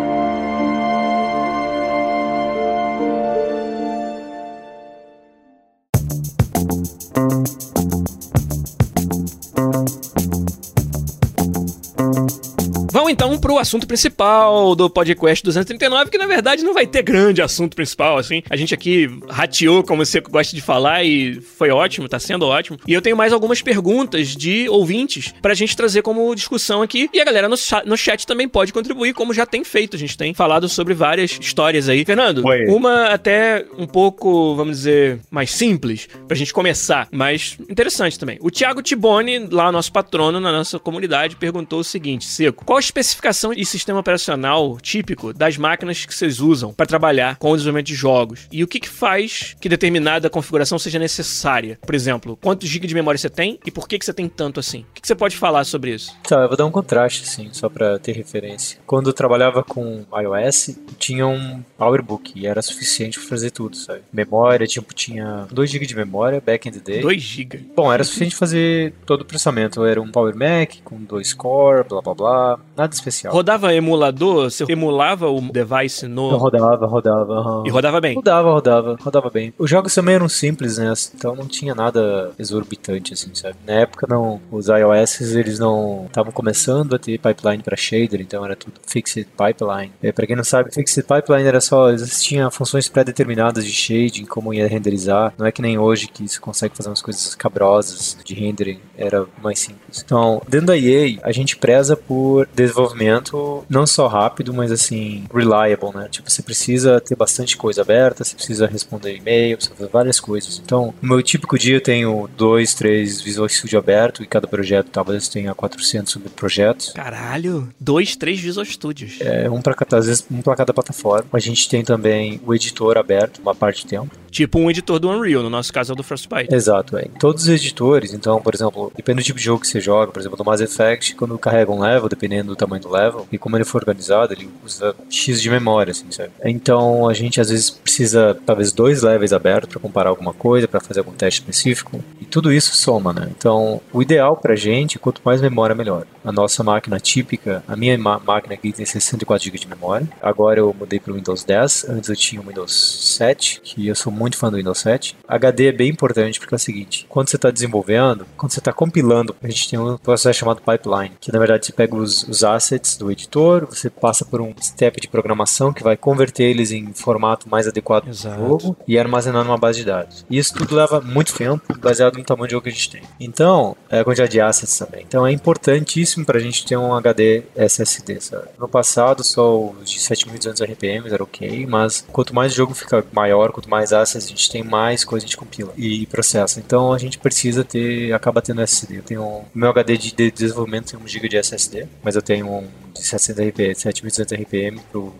Pro assunto principal do podcast 239, que na verdade não vai ter grande assunto principal, assim. A gente aqui rateou, como você gosta de falar, e foi ótimo, tá sendo ótimo. E eu tenho mais algumas perguntas de ouvintes pra gente trazer como discussão aqui. E a galera no, chat, no chat também pode contribuir, como já tem feito. A gente tem falado sobre várias histórias aí. Fernando, Oi. uma até um pouco, vamos dizer, mais simples, pra gente começar, mas interessante também. O Thiago Tiboni, lá nosso patrono na nossa comunidade, perguntou o seguinte: Seco, qual especificação e sistema operacional típico das máquinas que vocês usam para trabalhar com o desenvolvimento de jogos? E o que, que faz que determinada configuração seja necessária? Por exemplo, quantos GB de memória você tem e por que, que você tem tanto assim? O que, que você pode falar sobre isso? Tá, eu vou dar um contraste, assim, só para ter referência. Quando eu trabalhava com iOS, tinha um PowerBook e era suficiente para fazer tudo, sabe? Memória, tipo, tinha 2 GB de memória, back in the day. 2 GB? Bom, era suficiente fazer todo o processamento. Era um Power Mac com dois core, blá blá blá. Nada especial. Rodava emulador? Você emulava o device no. Então, rodava, rodava. aham. E rodava bem. Rodava, rodava, rodava bem. Os jogos também eram simples, né? Então não tinha nada exorbitante, assim, sabe? Na época, não, os iOS, eles não estavam começando a ter pipeline para shader, então era tudo fixed pipeline. É, para quem não sabe, fixed pipeline era só, eles tinham funções pré-determinadas de shading, como ia renderizar. Não é que nem hoje que você consegue fazer umas coisas cabrosas de rendering, era mais simples. Então, dentro da EA, a gente preza por desenvolvimento não só rápido, mas assim, reliable, né? Tipo, você precisa ter bastante coisa aberta, você precisa responder e-mail, precisa fazer várias coisas. Então, no meu típico dia eu tenho dois, três Visual Studio aberto e cada projeto talvez tenha 400 subprojetos. Caralho, dois, três Visual Studios. É, um para cada, às vezes um para cada plataforma. A gente tem também o editor aberto, uma parte de tempo. Tipo um editor do Unreal, no nosso caso é o do Frostbite. Exato, é. Todos os editores, então, por exemplo, depende do tipo de jogo que você joga, por exemplo, no Mass Effect, quando carrega um level, dependendo do tamanho do level, e como ele for organizado, ele usa X de memória, assim, sabe? Então, a gente às vezes precisa, talvez, dois levels abertos para comparar alguma coisa, para fazer algum teste específico, e tudo isso soma, né? Então, o ideal pra gente, quanto mais memória, melhor. A nossa máquina típica, a minha máquina aqui tem 64 GB de memória. Agora eu mudei para o Windows 10, antes eu tinha o Windows 7, que eu sou muito fã do Windows 7. HD é bem importante porque é o seguinte, quando você está desenvolvendo, quando você está compilando, a gente tem um processo chamado pipeline, que na verdade você pega os, os assets do editor, você passa por um step de programação que vai converter eles em formato mais adequado para Exato. o jogo e armazenar numa base de dados. E isso tudo leva muito tempo, baseado no tamanho de jogo que a gente tem. Então, é a quantidade de assets também. Então é importantíssimo para a gente ter um HD SSD, sabe? No passado, só os de 7200 RPM era ok, mas quanto mais o jogo fica maior, quanto mais assets a gente tem, mais coisa a gente compila e processa. Então a gente precisa ter, acaba tendo SSD. Eu tenho meu HD de, de desenvolvimento tem 1 GB de SSD, mas eu tenho um de 700 RPM, 7200 RPM pro.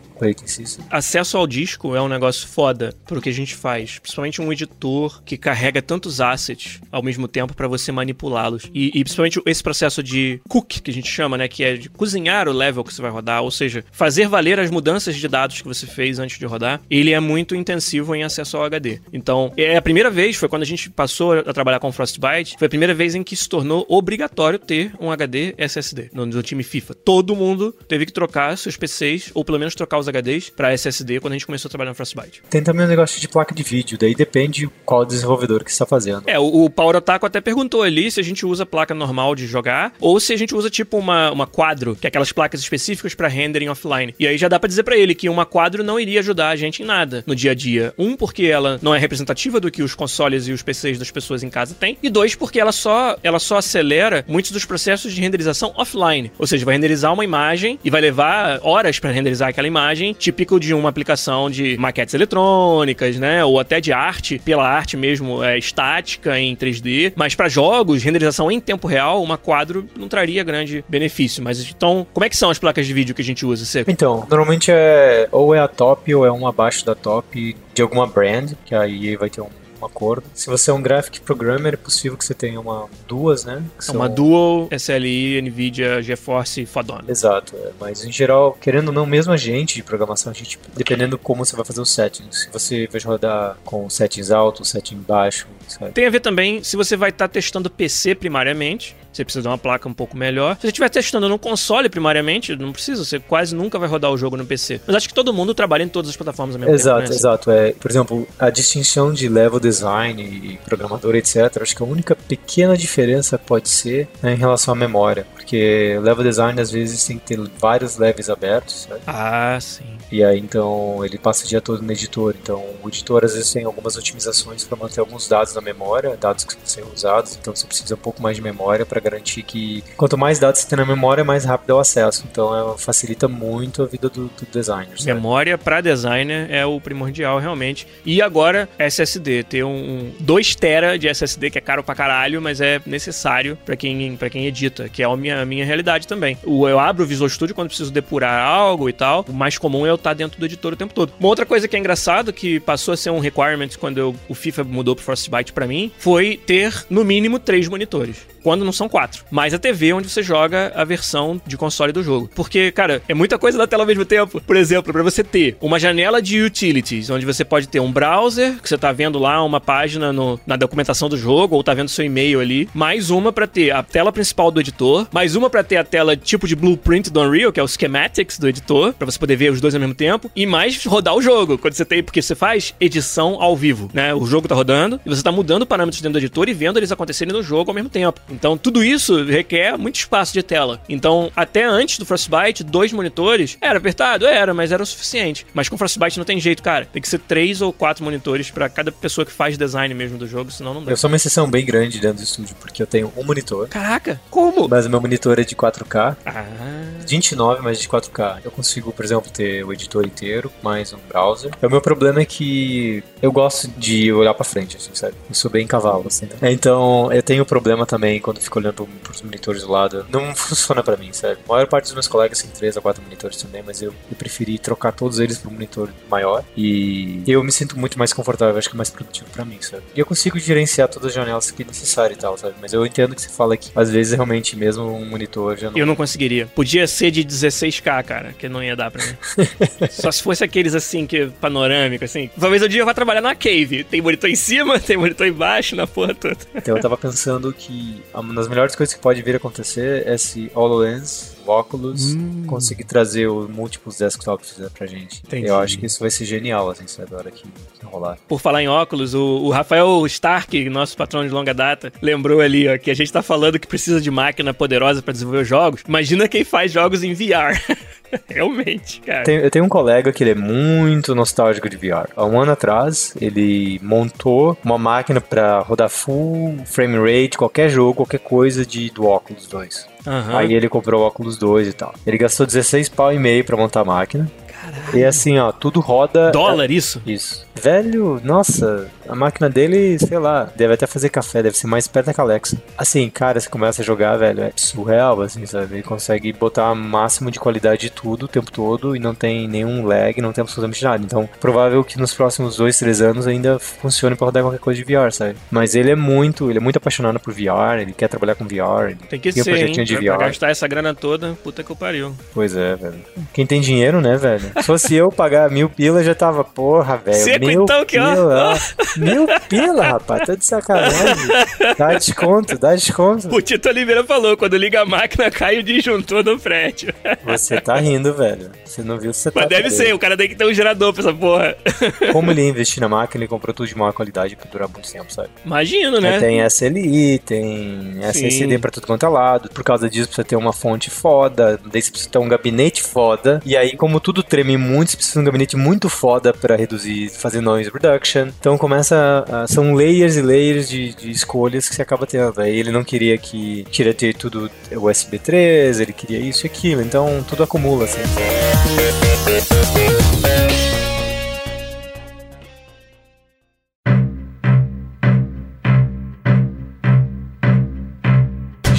Acesso ao disco é um negócio foda pro que a gente faz. Principalmente um editor que carrega tantos assets ao mesmo tempo pra você manipulá-los. E, e principalmente esse processo de cook, que a gente chama, né? Que é de cozinhar o level que você vai rodar. Ou seja, fazer valer as mudanças de dados que você fez antes de rodar. Ele é muito intensivo em acesso ao HD. Então, é a primeira vez, foi quando a gente passou a trabalhar com Frostbite, foi a primeira vez em que se tornou obrigatório ter um HD SSD no, no time FIFA. Todo mundo teve que trocar seus PCs, ou pelo menos trocar os HDs pra SSD quando a gente começou a trabalhar no Frostbite. Tem também um negócio de placa de vídeo, daí depende qual desenvolvedor que está fazendo. É, o, o Power Otaku até perguntou ali se a gente usa placa normal de jogar ou se a gente usa tipo uma, uma quadro, que é aquelas placas específicas pra rendering offline. E aí já dá pra dizer pra ele que uma quadro não iria ajudar a gente em nada no dia a dia. Um, porque ela não é representativa do que os consoles e os PCs das pessoas em casa têm. E dois, porque ela só, ela só acelera muitos dos processos de renderização offline. Ou seja, vai renderizar uma imagem e vai levar horas pra renderizar aquela imagem, típico de uma aplicação de maquetes eletrônicas, né? Ou até de arte, pela arte mesmo é, estática em 3D. Mas pra jogos, renderização em tempo real, uma quadro não traria grande benefício. Mas então, como é que são as placas de vídeo que a gente usa, Seco? Então, normalmente é ou é a top ou é uma abaixo da top de alguma brand, que aí vai ter um, um acordo. Se você é um graphic programmer, é possível que você tenha uma duas, né? É são- uma Dual SLI, NVIDIA, GeForce fodona. Exato, é. mas em geral, querendo ou não, mesmo a gente de programação, a gente, dependendo como você vai fazer os settings, se você vai rodar com settings altos, setting baixo, sabe? Tem a ver também se você vai estar testando PC primariamente. Você precisa de uma placa um pouco melhor. Se você estiver testando no console primariamente, não precisa, você quase nunca vai rodar o jogo no PC. Mas acho que todo mundo trabalha em todas as plataformas ao mesmo Exato, tempo. né? exato. É, por exemplo, a distinção de level design e programador, etc. Acho que a única pequena diferença pode ser né, em relação à memória, porque level design às vezes tem que ter vários levels abertos, sabe? Ah, sim. E aí então ele passa o dia todo no editor. Então o editor às vezes tem algumas otimizações para manter alguns dados na memória, dados que ser usados. Então você precisa um pouco mais de memória para garantir que quanto mais dados você tem na memória, mais rápido é o acesso. Então é, facilita muito a vida do, do designer. sabe? Memória para designer é o primordial, realmente. E agora, SSD. Ter um, um 2 TB de SSD, que é caro pra caralho, mas é necessário pra quem, pra quem edita, que é a minha, a minha realidade também. O, eu abro o Visual Studio quando preciso depurar algo e tal. O mais comum é eu estar dentro do editor o tempo todo. Uma outra coisa que é engraçado, que passou a ser um requirement quando eu- o FIFA mudou pro Frostbite pra mim, foi ter, no mínimo, três monitores. Quando não são quatro. Mais a TV onde você joga a versão de console do jogo. Porque, cara, é muita coisa na tela ao mesmo tempo. Por exemplo, para você ter uma janela de utilities, onde você pode ter um browser, que você tá vendo lá uma página no, na documentação do jogo, ou tá vendo seu e-mail ali, mais uma para ter a tela principal do editor, mais uma para ter a tela tipo de blueprint do Unreal, que é o schematics do editor, para você poder ver os dois ao mesmo tempo, e mais rodar o jogo, quando você tem, porque você faz edição ao vivo, né? O jogo tá rodando e você tá mudando parâmetros dentro do editor e vendo eles acontecerem no jogo ao mesmo tempo. Então, tudo isso requer muito espaço de tela. Então, até antes do Frostbite, dois monitores era apertado, era, mas era o suficiente. Mas com Frostbite não tem jeito, cara. Tem que ser três ou quatro monitores para cada pessoa que faz design mesmo do jogo, senão não dá. Eu sou uma exceção bem grande dentro do estúdio, porque eu tenho um monitor. Caraca, como? Mas o meu monitor é de 4K. Ah. 29, mas de 4K. Eu consigo, por exemplo, ter o editor inteiro, mais um browser. O meu problema é que eu gosto de olhar pra frente, assim, sabe? Eu sou bem cavalo, assim. Né? Então, eu tenho problema também quando fico olhando pros monitores do lado. Não funciona pra mim, sabe? A maior parte dos meus colegas tem 3 a 4 monitores também, mas eu, eu preferi trocar todos eles pro monitor maior. E eu me sinto muito mais confortável, acho que é mais produtivo pra mim, sabe? E eu consigo gerenciar todas as janelas que é necessário e tal, sabe? Mas eu entendo que você fala que às vezes realmente mesmo um monitor já não. Eu não conseguiria. Podia ser de 16K, cara, que não ia dar pra mim. Só se fosse aqueles assim, que panorâmico, assim. Talvez um dia eu vá trabalhar na cave. Tem monitor em cima, tem monitor embaixo, na porra toda. Então eu tava pensando que uma das melhores coisas que pode vir a acontecer é se HoloLens óculos Hum. conseguir trazer o múltiplos desktops né, pra gente. Entendi. Eu acho que isso vai ser genial, assim, sabe, a hora que rolar. Por falar em óculos, o, o Rafael Stark, nosso patrão de longa data, lembrou ali, ó, que a gente tá falando que precisa de máquina poderosa pra desenvolver jogos. Imagina quem faz jogos em VR. Realmente, cara. Tem- eu tenho um colega que ele é muito nostálgico de VR. Há um ano atrás, ele montou uma máquina pra rodar full frame rate, qualquer jogo, qualquer coisa de, do Oculus 2. Aham. Aí ele comprou o Oculus 2 e tal. Ele gastou 16 pau e meio pra montar a máquina. Caralho. E assim, ó, tudo roda. Dólar isso? Isso. Velho, nossa, a máquina dele, sei lá, deve até fazer café, deve ser mais perto da Alexa. Assim, cara, você começa a jogar, velho, é surreal, assim, sabe? Ele consegue botar o máximo de qualidade de tudo o tempo todo e não tem nenhum lag, não tem absolutamente nada. Então, provável que nos próximos dois, três anos ainda funcione pra rodar qualquer coisa de VR, sabe? Mas ele é muito, ele é muito apaixonado por VR, ele quer trabalhar com VR. Tem que tem um ser, hein? projetinho de Pra, pra VR. gastar essa grana toda, puta que eu pariu. Pois é, velho. Quem tem dinheiro, né, velho? Se fosse eu pagar mil pila, já tava, porra, velho. Mil então, que ó. pila. Mil pila, rapaz. Tá de sacanagem. Dá desconto, dá desconto. O Tito Oliveira falou, quando liga a máquina, cai o disjuntor do prédio. Você tá rindo, velho. Você não viu, você tá Mas deve doido. ser, o cara tem que ter um gerador pra essa porra. Como ele ia investir na máquina, ele comprou tudo de maior qualidade pra durar muito tempo, sabe? Imagino, né? Aí Tem SLI, tem Sim. SSD pra tudo quanto é lado. Por causa disso, precisa ter uma fonte foda. Daí você precisa ter um gabinete foda. E aí, como tudo treme muito, você precisa de um gabinete muito foda pra reduzir, fazer noise reduction. Então começa. a- são layers e layers de, de escolhas que você acaba tendo. Aí ele não queria que queria ter tudo USB 3, ele queria isso e aquilo. Então tudo acumula, assim.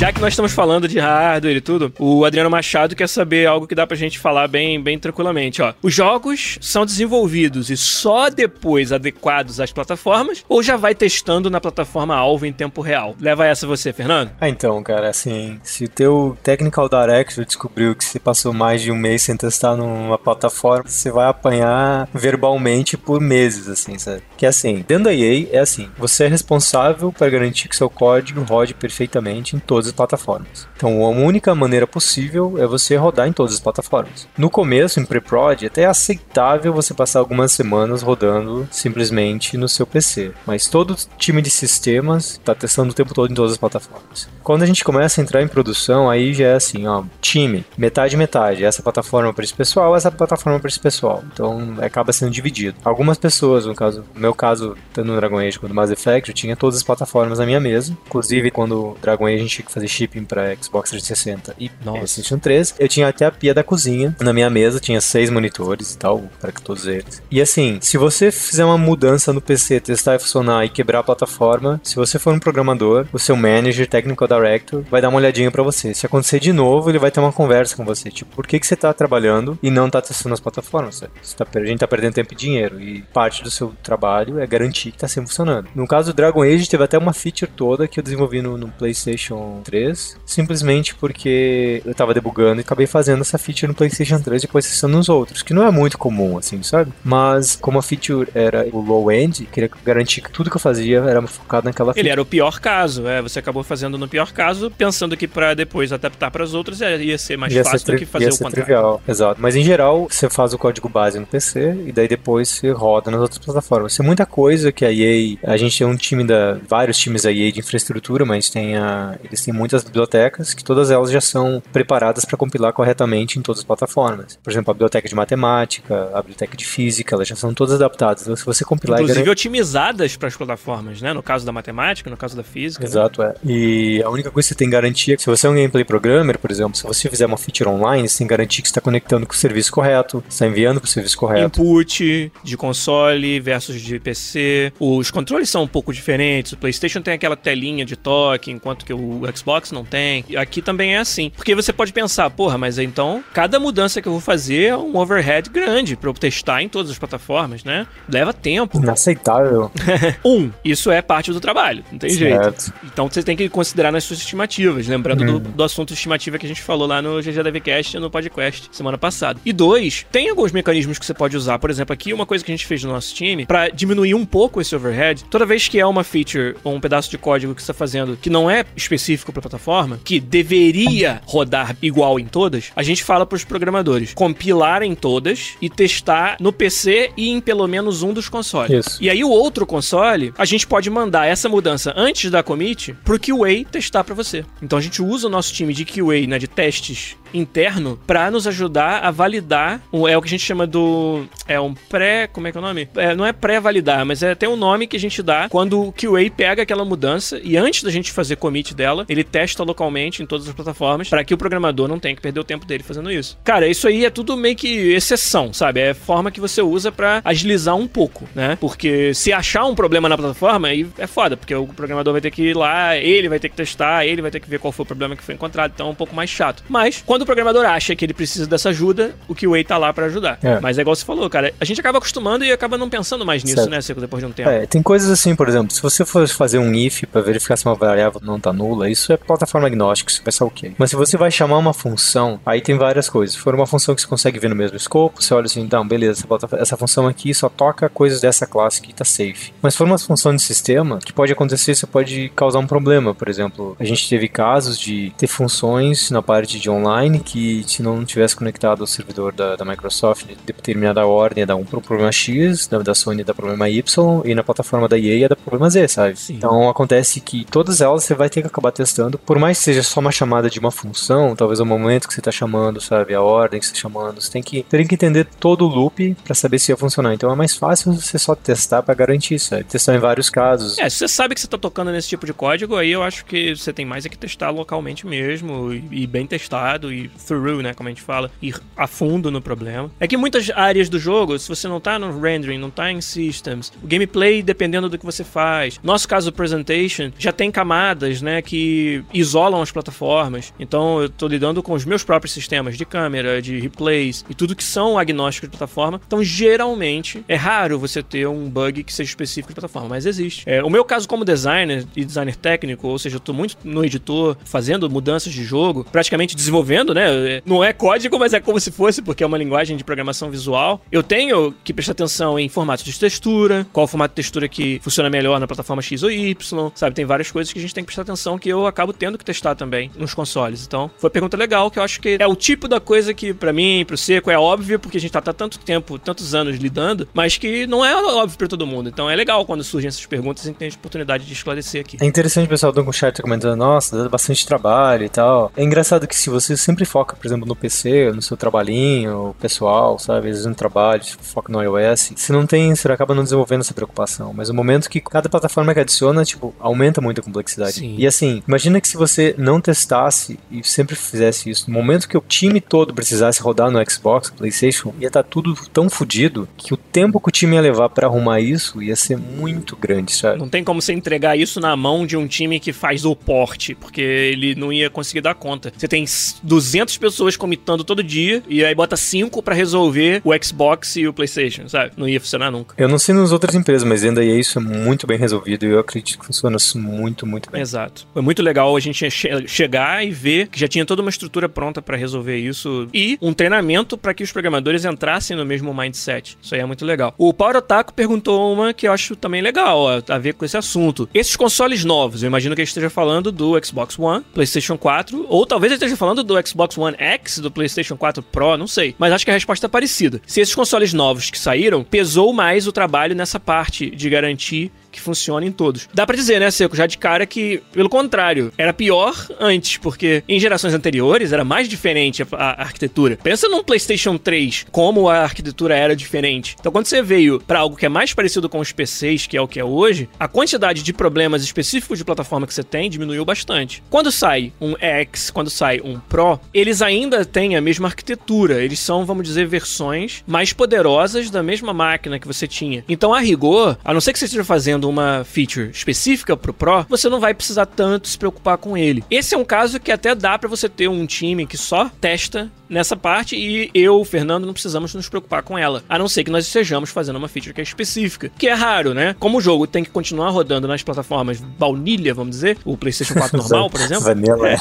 Já que nós estamos falando de hardware e tudo, o Adriano Machado quer saber algo que dá pra gente falar bem, bem tranquilamente, ó. Os jogos são desenvolvidos e só depois adequados às plataformas ou já vai testando na plataforma alvo em tempo real? Leva essa você, Fernando. Ah, então, cara, assim, se o teu Technical Director descobriu que você passou mais de um mês sem testar numa plataforma, você vai apanhar verbalmente por meses, assim, sabe? Que é assim, dentro da EA é assim, você é responsável para garantir que seu código rode perfeitamente em todas as plataformas. Então, a única maneira possível é você rodar em todas as plataformas. No começo, em pre-prod, até é aceitável você passar algumas semanas rodando simplesmente no seu PC, mas todo time de sistemas está testando o tempo todo em todas as plataformas. Quando a gente começa a entrar em produção, aí já é assim, ó, time, metade metade, essa plataforma para esse pessoal, essa plataforma para esse pessoal. Então acaba sendo dividido. Algumas pessoas, no caso, no meu caso, tanto no Dragon Age quanto no Mass Effect, eu tinha todas as plataformas na minha mesa. Inclusive, quando o Dragon Age a gente tinha que fazer shipping para Xbox 360 e. PlayStation 3. Eu tinha até a pia da cozinha na minha mesa, tinha seis monitores e tal, para todos eles. E assim, se você fizer uma mudança no PC, testar e funcionar e quebrar a plataforma, se você for um programador, o seu manager, technical director, vai dar uma olhadinha para você. Se acontecer de novo, ele vai ter uma conversa com você, tipo, por que que você tá trabalhando e não tá testando as plataformas? Você tá, a gente tá perdendo tempo e dinheiro e parte do seu trabalho é garantir que tá sempre funcionando. No caso do Dragon Age, teve até uma feature toda que eu desenvolvi no, no PlayStation 3, simplesmente porque eu tava debugando e acabei fazendo essa feature no PlayStation 3 e depois testando nos outros, que não é muito comum, assim, sabe? Mas como a feature era o low-end, queria garantir que tudo que eu fazia era focado naquela feature. Ele era o pior caso, é, você acabou fazendo no pior caso, pensando que para depois adaptar para as outras ia ser mais ia fácil ser do que fazer o contrário. Trivial. Exato, mas em geral você faz o código base no PC e daí depois você roda nas outras plataformas. É muita coisa que a EA, a gente tem um time da vários times da EA de infraestrutura, mas tem a, eles têm muitas bibliotecas que todas elas já são preparadas para compilar corretamente em todas as plataformas. Por exemplo, a biblioteca de matemática, a biblioteca de física, elas já são todas adaptadas. Então, se você compilar, inclusive otimizadas para as plataformas, né? No caso da matemática, no caso da física. Né? Exato, né? é. E a única coisa que você tem garantia é que se você é um gameplay programmer, por exemplo, se você fizer uma feature online, você tem garantia que está conectando com o serviço correto, está enviando para o serviço correto. Input de console versus de PC. Os controles são um pouco diferentes. O PlayStation tem aquela telinha de toque, enquanto que o Xbox não tem. E aqui também é assim. Porque você pode pensar, porra, mas então cada mudança que eu vou fazer é um overhead grande para eu testar em todas as plataformas, né? Leva tempo. Inaceitável. um, isso é parte do trabalho, não tem certo. jeito. Então você tem que considerar nas suas estimativas, lembrando hum. do, do assunto estimativa que a gente falou lá no GGDVcast no podcast semana passada. E dois, tem alguns mecanismos que você pode usar. Por exemplo, aqui uma coisa que a gente fez no nosso time para diminuir um pouco esse overhead. Toda vez que é uma feature ou um pedaço de código que você está fazendo que não é específico para a plataforma, que deveria rodar igual em todas, a gente fala para os programadores compilarem todas e testar no PC e em pelo menos um dos consoles. Isso. E aí o outro console, a gente pode mandar essa mudança antes da commit pro QA testar para você. Então a gente usa o nosso time de QA, né, de testes interno para nos ajudar a validar, é o que a gente chama do é um pré, como é que é o nome? É, não é pré-validar, mas é até um nome que a gente dá quando o QA pega aquela mudança e antes da gente fazer commit dela, ele testa localmente em todas as plataformas para que o programador não tenha que perder o tempo dele fazendo isso. Cara, isso aí é tudo meio que exceção, sabe? É forma que você usa para agilizar um pouco, né? Porque se achar um problema na plataforma, aí é foda, porque o programador vai ter que ir lá, ele vai ter que testar, ele vai ter que ver qual foi o problema que foi encontrado, então é um pouco mais chato. Mas quando quando o programador acha que ele precisa dessa ajuda, o QA tá lá para ajudar. É. Mas é igual você falou, cara, a gente acaba acostumando e acaba não pensando mais nisso, certo. né, Seco, depois de um tempo. É, tem coisas assim, por exemplo, se você for fazer um if para verificar se uma variável não tá nula, isso é plataforma agnóstica, isso vai ser ok. Mas se você vai chamar uma função, aí tem várias coisas. Se for uma função que você consegue ver no mesmo escopo, você olha assim, então, beleza, essa, essa função aqui só toca coisas dessa classe que tá safe. Mas se for uma função de sistema, que pode acontecer, você pode causar um problema. Por exemplo, a gente teve casos de ter funções na parte de online que se não tivesse conectado ao servidor da, da Microsoft de determinada ordem, dar um problema X, da, da Sony dá problema Y, e na plataforma da EA ia dar problema Z, sabe? Sim. Então acontece que todas elas você vai ter que acabar testando, por mais que seja só uma chamada de uma função, talvez o momento que você está chamando, sabe? A ordem que você está chamando, você tem que, tem que entender todo o loop para saber se ia funcionar. Então é mais fácil você só testar para garantir, sabe? Testar em vários casos. É, se você sabe que você está tocando nesse tipo de código, aí eu acho que você tem mais é que testar localmente mesmo, e, e bem testado, e through, né? Como a gente fala, ir a fundo no problema. É que muitas áreas do jogo, se você não tá no rendering, não tá em systems, o gameplay, dependendo do que você faz. Nosso caso, presentation, já tem camadas, né, que isolam as plataformas. Então, eu tô lidando com os meus próprios sistemas de câmera, de replays e tudo que são agnósticos de plataforma. Então, geralmente, é raro você ter um bug que seja específico de plataforma, mas existe. É, o meu caso como designer e designer técnico, ou seja, eu tô muito no editor, fazendo mudanças de jogo, praticamente desenvolvendo, né? Não é código, mas é como se fosse, porque é uma linguagem de programação visual. Eu tenho que prestar atenção em formatos de textura, qual formato de textura que funciona melhor na plataforma X ou Y, sabe? Tem várias coisas que a gente tem que prestar atenção que eu acabo tendo que testar também nos consoles. Então, foi uma pergunta legal que eu acho que é o tipo da coisa que, para mim, pro Seco, é óbvio, porque a gente tá, tá tanto tempo, tantos anos lidando, mas que não é óbvio para todo mundo. Então, é legal quando surgem essas perguntas e a gente tem a oportunidade de esclarecer aqui. É interessante o pessoal do chat comentando, nossa, dá bastante trabalho e tal. É engraçado que se você sempre sempre foca, por exemplo, no PC, no seu trabalhinho, pessoal, sabe? Às vezes no trabalho, foca no iOS. Se não tem, você acaba não desenvolvendo essa preocupação. Mas o momento que cada plataforma que adiciona, tipo, aumenta muito a complexidade. Sim. E assim, imagina que se você não testasse e sempre fizesse isso, no momento que o time todo precisasse rodar no Xbox, PlayStation, ia estar tá tudo tão fodido que o tempo que o time ia levar para arrumar isso ia ser muito grande, sabe? Não tem como você entregar isso na mão de um time que faz o porte, porque ele não ia conseguir dar conta. Você tem 200 pessoas comitando todo dia e aí bota 5 para resolver o Xbox e o PlayStation, sabe? Não ia funcionar nunca. Eu não sei nas outras empresas, mas ainda aí isso é muito bem resolvido e eu acredito que funciona muito, muito bem. Exato. Foi muito legal a gente che chegar e ver que já tinha toda uma estrutura pronta para resolver isso e um treinamento para que os programadores entrassem no mesmo mindset. Isso aí é muito legal. O Power Otaku perguntou uma que eu acho também legal, ó, a ver com esse assunto. Esses consoles novos, eu imagino que ele esteja falando do Xbox One, PlayStation 4, ou talvez ele esteja falando do Xbox One X, do PlayStation 4 Pro, não sei. Mas acho que a resposta é parecida. Se esses consoles novos que saíram, pesou mais o trabalho nessa parte de garantir que funciona em todos. Dá para dizer, né, Seco, já de cara que, pelo contrário, era pior antes, porque em gerações anteriores era mais diferente a, a arquitetura. Pensa num PlayStation 3, como a arquitetura era diferente. Então, quando você veio para algo que é mais parecido com os PCs, que é o que é hoje, a quantidade de problemas específicos de plataforma que você tem diminuiu bastante. Quando sai um X, quando sai um Pro, eles ainda têm a mesma arquitetura. Eles são, vamos dizer, versões mais poderosas da mesma máquina que você tinha. Então, a rigor, a não ser que você esteja fazendo fazendo uma feature específica pro Pro, você não vai precisar tanto se preocupar com ele. Esse é um caso que até dá para você ter um time que só testa nessa parte e eu, Fernando, não precisamos nos preocupar com ela. A não ser que nós estejamos fazendo uma feature que é específica, que é raro, né? Como o jogo tem que continuar rodando nas plataformas baunilha, vamos dizer, o PlayStation 4 normal, por exemplo. Vanilla. É.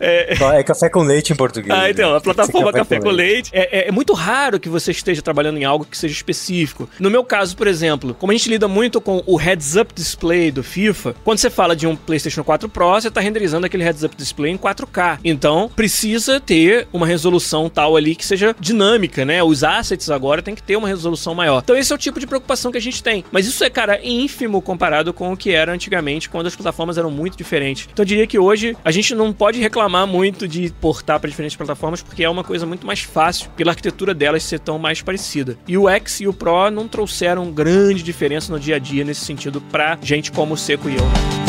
é. é café com leite em português. Ah, então, a plataforma café, café, com leite. leite. É, é, é muito raro que você esteja trabalhando em algo que seja específico. No meu caso, por exemplo, como a gente lida muito com o heads-up display do FIFA, quando você fala de um PlayStation 4 Pro, você está renderizando aquele heads-up display em 4K. Então, precisa ter uma resolução tal ali que seja dinâmica, né? Os assets agora tem que ter uma resolução maior. Então, esse é o tipo de preocupação que a gente tem. Mas isso é, cara, ínfimo comparado com o que era antigamente, quando as plataformas eram muito diferentes. Então, eu diria que hoje a gente não pode reclamar muito de portar para diferentes plataformas, porque é uma coisa muito mais fácil pela arquitetura delas ser tão mais parecida. E o X e o Pro não trouxeram grande diferença no dia a dia nesse sentido pra gente como o Seco e eu. Bom,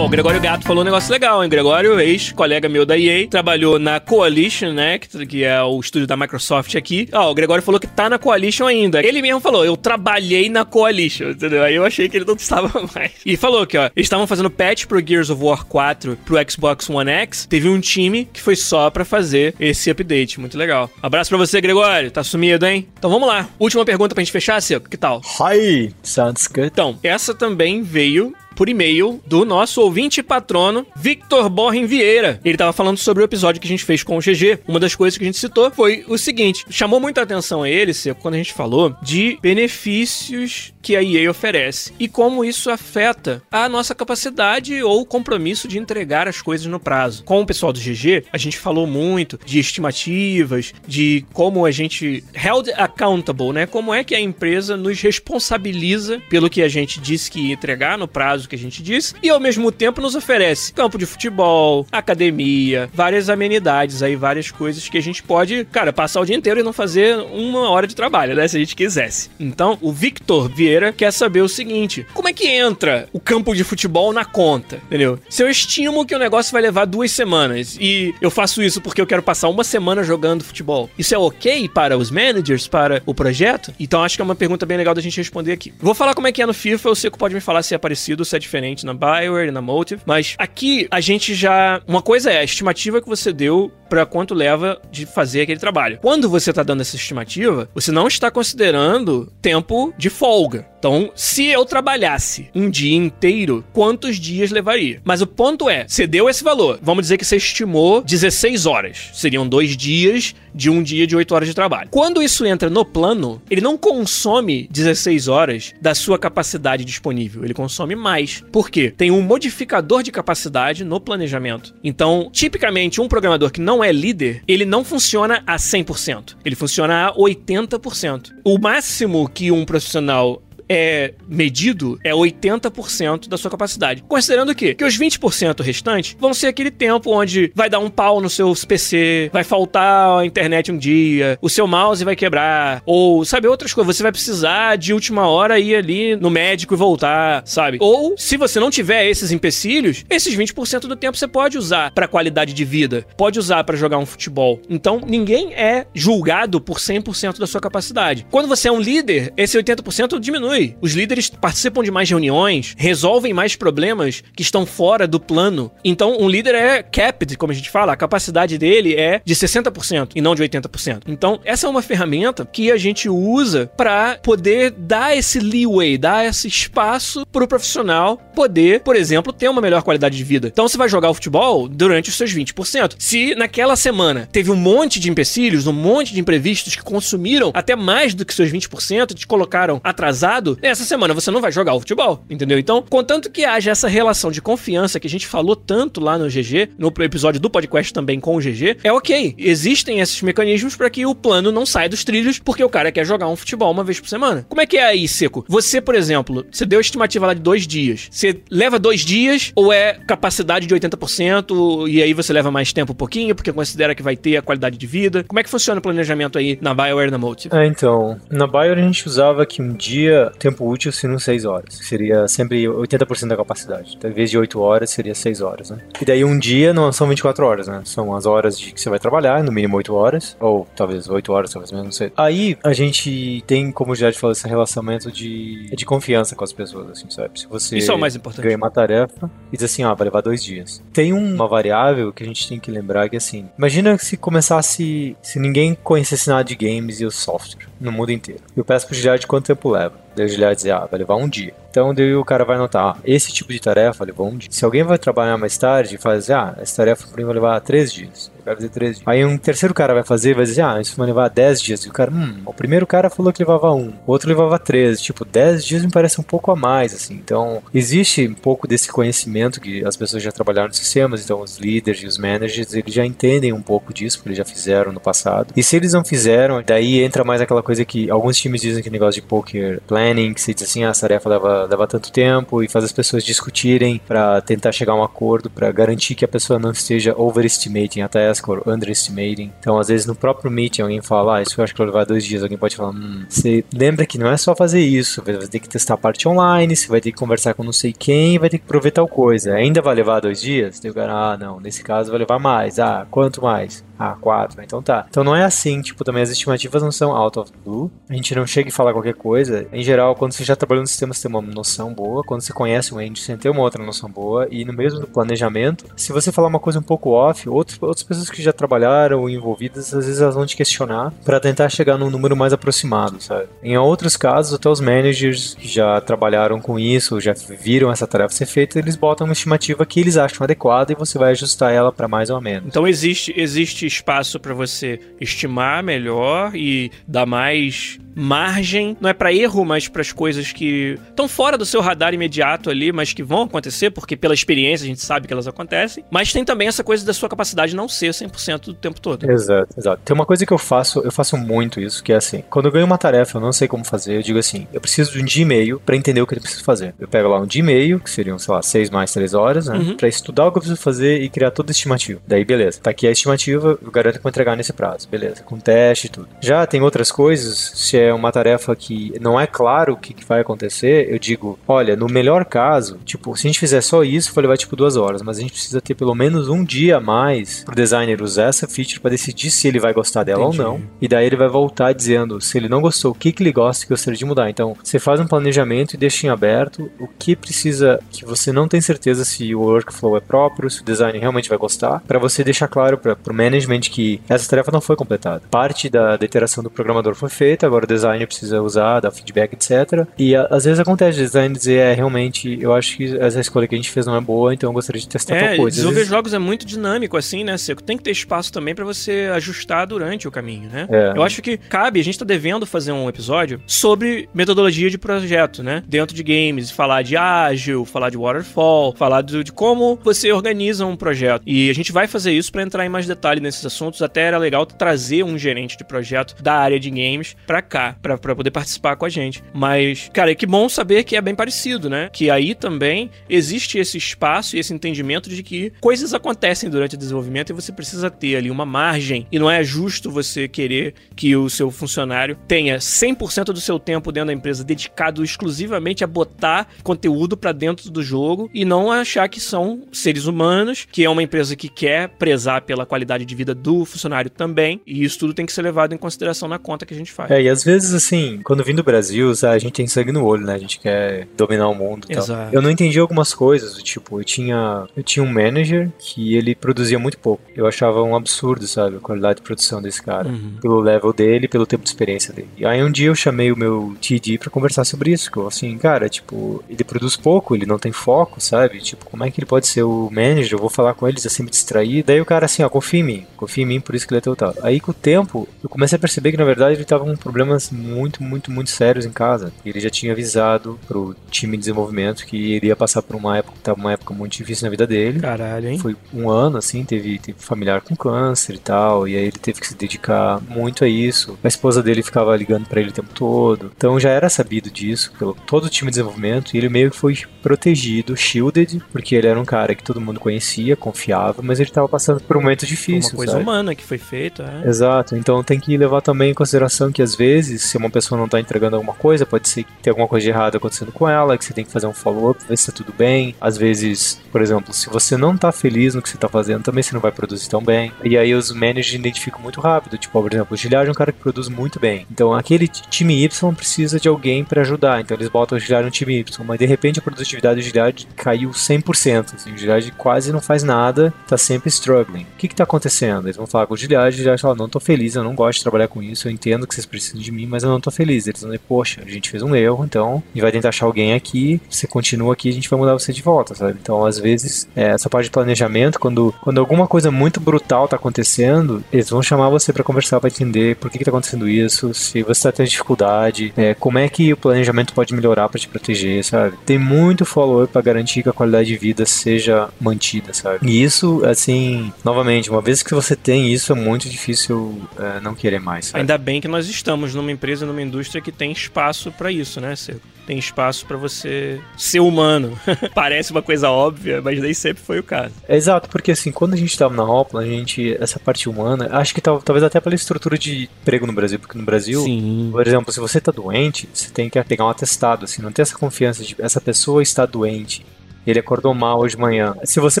o Gregório Gato falou um negócio legal, hein? Gregório, ex-colega meu da EA, trabalhou na Coalition, né? Que, que é o estúdio da Microsoft aqui. Ó, o Gregório falou que tá na Coalition ainda. Ele mesmo falou, eu trabalhei na Coalition, entendeu? Aí eu achei que ele não estava mais. E falou que, ó, eles estavam fazendo patch pro Gears of War 4 pro Xbox One X. Teve um time que foi só pra fazer esse update. Muito legal. Abraço pra você, Gregório. Tá sumido, hein? Então vamos lá. Última pergunta pra gente fechar, Seco. Que tal? Hi! Sounds good. Então, essa também veio por e-mail do nosso ouvinte patrono, Victor Borren Vieira. Ele estava falando sobre o episódio que a gente fez com o GG. Uma das coisas que a gente citou foi o seguinte: chamou muita atenção a ele, quando a gente falou de benefícios que a EA oferece e como isso afeta a nossa capacidade ou compromisso de entregar as coisas no prazo. Com o pessoal do GG, a gente falou muito de estimativas, de como a gente held accountable, né? Como é que a empresa nos responsabiliza pelo que a gente disse que ia entregar no prazo que a gente disse, e ao mesmo tempo nos oferece campo de futebol, academia, várias amenidades aí, várias coisas que a gente pode, cara, passar o dia inteiro e não fazer uma hora de trabalho, né? Se a gente quisesse. Então, o Victor Vieira quer saber o seguinte: como é que entra o campo de futebol na conta? Entendeu? Se eu estimo que o negócio vai levar duas semanas e eu faço isso porque eu quero passar uma semana jogando futebol, isso é ok para os managers, para o projeto? Então acho que é uma pergunta bem legal da gente responder aqui. Vou falar como é que é no FIFA, o Seco pode me falar se é parecido, se é diferente na Bioware e na Motive, mas aqui a gente já. Uma coisa é a estimativa que você deu para quanto leva de fazer aquele trabalho. Quando você está dando essa estimativa, você não está considerando tempo de folga. Então, se eu trabalhasse um dia inteiro, quantos dias levaria? Mas o ponto é, você deu esse valor. Vamos dizer que você estimou 16 horas. Seriam dois dias de um dia de 8 horas de trabalho. Quando isso entra no plano, ele não consome 16 horas da sua capacidade disponível. Ele consome mais. Por quê? Tem um modificador de capacidade no planejamento. Então, tipicamente, um programador que não é líder, ele não funciona a 100%. Ele funciona a 80%. O máximo que um profissional é medido é 80% da sua capacidade. Considerando que, que os 20% restantes vão ser aquele tempo onde vai dar um pau no seu PC, vai faltar a internet um dia, o seu mouse vai quebrar, ou sabe, outras coisas. Você vai precisar de última hora ir ali no médico e voltar, sabe? Ou, se você não tiver esses empecilhos, esses 20% do tempo você pode usar para qualidade de vida, pode usar para jogar um futebol. Então, ninguém é julgado por 100% da sua capacidade. Quando você é um líder, esse 80% diminui. Os líderes participam de mais reuniões, resolvem mais problemas que estão fora do plano. Então, um líder é capped, como a gente fala, a capacidade dele é de 60% e não de 80%. Então, essa é uma ferramenta que a gente usa para poder dar esse leeway, dar esse espaço para o profissional poder, por exemplo, ter uma melhor qualidade de vida. Então, você vai jogar o futebol durante os seus 20%. Se naquela semana teve um monte de empecilhos, um monte de imprevistos que consumiram até mais do que seus 20%, te colocaram atrasado, nessa semana você não vai jogar o futebol, entendeu? Então, contanto que haja essa relação de confiança que a gente falou tanto lá no GG, no episódio do podcast também com o GG, é ok. Existem esses mecanismos para que o plano não saia dos trilhos porque o cara quer jogar um futebol uma vez por semana. Como é que é aí, Seco? Você, por exemplo, você deu a estimativa lá de dois dias. Você leva dois dias ou é capacidade de 80% e aí você leva mais tempo um pouquinho porque considera que vai ter a qualidade de vida? Como é que funciona o planejamento aí na BioWare na Motive? É, então, na BioWare a gente usava que um dia, tempo útil sendo 6 horas. Seria sempre 80% da capacidade. Então, em vez de 8 horas, seria 6 horas, né? E daí um dia não são 24 horas, né? São as horas de que você vai trabalhar, no mínimo 8 horas, ou talvez 8 horas, talvez menos, não sei. Aí a gente tem, como já te falou, esse relacionamento de, de confiança com as pessoas, assim, sabe? Se você Isso é o mais importante. ganha uma tarefa e diz assim, ah, vai levar dois dias. Tem uma variável que a gente tem que lembrar que assim, imagina se começasse, se ninguém conhecesse nada de games e o software no mundo inteiro. Eu peço pro Giliard quanto tempo leva. Daí o dizer, ah, vai levar um dia. Então daí o cara vai anotar, ah, esse tipo de tarefa levou um dia. Se alguém vai trabalhar mais tarde e faz, ah, essa tarefa por mim vai levar três dias. Eu quero três dias. Aí um terceiro cara vai fazer vai dizer, ah, isso vai levar dez dias. E o cara, hum, o primeiro cara falou que levava um, o outro levava três. Tipo, dez dias me parece um pouco a mais, assim. Então, existe um pouco desse conhecimento que as pessoas já trabalharam nos sistemas, então os líderes e os managers, eles já entendem um pouco disso, porque eles já fizeram no passado. E se eles não fizeram, daí entra mais aquela coisa que alguns times dizem que negócio de poker planning, que se diz assim, ah, a tarefa leva, leva tanto tempo e faz as pessoas discutirem para tentar chegar a um acordo, para garantir que a pessoa não esteja overestimating a task ou underestimating. Então, às vezes no próprio meeting alguém fala, ah, isso eu acho que vai levar dois dias, alguém pode falar, hum, você lembra que não é só fazer isso, você vai ter que testar a parte online, você vai ter que conversar com não sei quem, vai ter que prover tal coisa. Ainda vai levar dois dias? Tem o cara, ah, não, nesse caso vai levar mais. Ah, quanto mais? Ah, quatro. Então tá. Então não é assim, tipo, também as estimativas não são out of the blue. A gente não chega e fala qualquer coisa. Em geral, quando você já trabalhou no sistema, você tem uma noção boa. Quando você conhece o engine, você tem uma outra noção boa. E no mesmo planejamento, se você falar uma coisa um pouco off, outros, outras pessoas que já trabalharam ou envolvidas, às vezes elas vão te questionar para tentar chegar num número mais aproximado, sabe? Em outros casos, até os managers que já trabalharam com isso, já viram essa tarefa ser feita, eles botam uma estimativa que eles acham adequada e você vai ajustar ela para mais ou menos. Então existe, existe espaço para você estimar melhor e dar mais margem, não é para erro, mas para as coisas que estão fora do seu radar imediato ali, mas que vão acontecer, porque pela experiência a gente sabe que elas acontecem. Mas tem também essa coisa da sua capacidade não ser 100% do tempo todo. Exato, exato. Tem uma coisa que eu faço, eu faço muito isso, que é assim, quando eu ganho uma tarefa, eu não sei como fazer, eu digo assim, eu preciso de um dia e meio para entender o que eu preciso fazer. Eu pego lá um dia e meio, que seriam, sei lá, seis mais três horas, né, uhum. para estudar o que eu preciso fazer e criar toda a estimativa. Daí, beleza, tá aqui a estimativa, eu garanto que vou entregar nesse prazo, beleza, com teste e tudo. Já tem outras coisas, se é uma tarefa que não é claro o que, que vai acontecer, eu digo, olha, no melhor caso, tipo, se a gente fizer só isso, vai levar tipo duas horas, mas a gente precisa ter pelo menos um dia a mais pro designer usar essa feature para decidir se ele vai gostar dela Entendi. ou não. E daí ele vai voltar dizendo se ele não gostou, o que, que ele gosta e gostaria de mudar. Então, você faz um planejamento e deixa em aberto o que precisa, que você não tem certeza se o workflow é próprio, se o design realmente vai gostar, para você deixar claro para o management que essa tarefa não foi completada. Parte da, da iteração do programador foi feita, agora o designer precisa usar, dar feedback, etc. E a, às vezes acontece o design dizer, é, realmente, eu acho que essa escolha que a gente fez não é boa, então eu gostaria de testar é, tal coisa. Desenvolver vezes... jogos é muito dinâmico, assim, né, Seco? Tem que ter espaço também para você ajustar durante o caminho, né? É. Eu acho que cabe, a gente tá devendo fazer um episódio sobre metodologia de projeto, né? Dentro de games, falar de ágil, falar de waterfall, falar de, de como você organiza um projeto. E a gente vai fazer isso para entrar em mais detalhe nesse desses assuntos, até era legal trazer um gerente de projeto da área de games pra cá, pra, pra poder participar com a gente. Mas, cara, que bom saber que é bem parecido, né? Que aí também existe esse espaço e esse entendimento de que coisas acontecem durante o desenvolvimento e você precisa ter ali uma margem. E não é justo você querer que o seu funcionário tenha 100% do seu tempo dentro da empresa dedicado exclusivamente a botar conteúdo para dentro do jogo e não achar que são seres humanos, que é uma empresa que quer prezar pela qualidade de vida do funcionário também. E isso tudo tem que ser levado em consideração na conta que a gente faz. É, e às vezes, assim, quando vim do Brasil, a gente tem sangue no olho, né? A gente quer dominar o mundo e Exato. tal. Eu não entendi algumas coisas, tipo, eu tinha, eu tinha um manager que ele produzia muito pouco. Eu achava um absurdo, sabe, a qualidade de produção desse cara. Uhum. Pelo level dele, pelo tempo de experiência dele. E aí um dia eu chamei o meu TD pra conversar sobre isso, que eu assim, cara, tipo, ele produz pouco, ele não tem foco, sabe? Tipo, como é que ele pode ser o manager? Eu vou falar com eles assim, me distrair. Daí o cara assim, ó, confia em mim, confia em mim, por isso que ele é teu tal. Aí com o tempo, eu comecei a perceber que na verdade ele tava com problemas muito, muito, muito sérios em casa. Ele já tinha avisado pro time de desenvolvimento que ele ia passar por uma época, tava uma época muito difícil na vida dele. Caralho, hein? Foi um ano, assim, teve, teve familiar com câncer e tal, e aí ele teve que se dedicar muito a isso. A esposa dele ficava ligando para ele o tempo todo. Então já era sabido disso pelo todo o time de desenvolvimento, e ele meio que foi protegido, shielded, porque ele era um cara que todo mundo conhecia, confiava, mas ele tava passando por um momento difícil. Sabe? humana que foi feita, é. Exato, então tem que levar também em consideração que às vezes, se uma pessoa não tá entregando alguma coisa, pode ser que tenha alguma coisa de errado acontecendo com ela, que você tem que fazer um follow-up, ver se tá tudo bem. Às vezes, por exemplo, se você não tá feliz no que você tá fazendo, também você não vai produzir tão bem. E aí os managers identificam muito rápido, tipo, por exemplo, o Giliard é um cara que produz muito bem. Então aquele time Y precisa de alguém para ajudar, então eles botam o Giliard no time Y, mas de repente a produtividade do Giliard caiu 100%, assim, o Giliard quase não faz nada, tá sempre struggling. O que que tá acontecendo? Eles vão falar com o Giliard, o Giliard fala, não tô feliz, eu não gosto de trabalhar com isso, eu entendo que vocês precisam de mim, mas eu não tô feliz. Eles vão dizer, poxa, a gente fez um erro, então a gente vai tentar achar alguém aqui, você continua aqui, a gente vai mudar você de volta, sabe? Então, às vezes, é, essa parte de planejamento, quando, quando alguma coisa muito brutal tá acontecendo, eles vão chamar você para conversar, para entender por que, que tá acontecendo isso, se você tá tendo dificuldade, é, como é que o planejamento pode melhorar para te proteger, sabe? Tem muito follow-up para garantir que a qualidade de vida seja mantida, sabe? E isso, assim, novamente, uma vez que você tem isso, é muito difícil é, não querer mais. Sabe? Ainda bem que nós estamos numa empresa, numa indústria que tem espaço para isso, né, Seco? Tem espaço para você ser humano. Parece uma coisa óbvia, mas nem sempre foi o caso. É exato, porque assim, quando a gente tava na Opla, a gente, essa parte humana, acho que tal, talvez até pela estrutura de emprego no Brasil, porque no Brasil, Sim. por exemplo, se você tá doente, você tem que pegar um atestado, assim, não tem essa confiança de essa pessoa está doente. Ele acordou mal hoje de manhã. Se você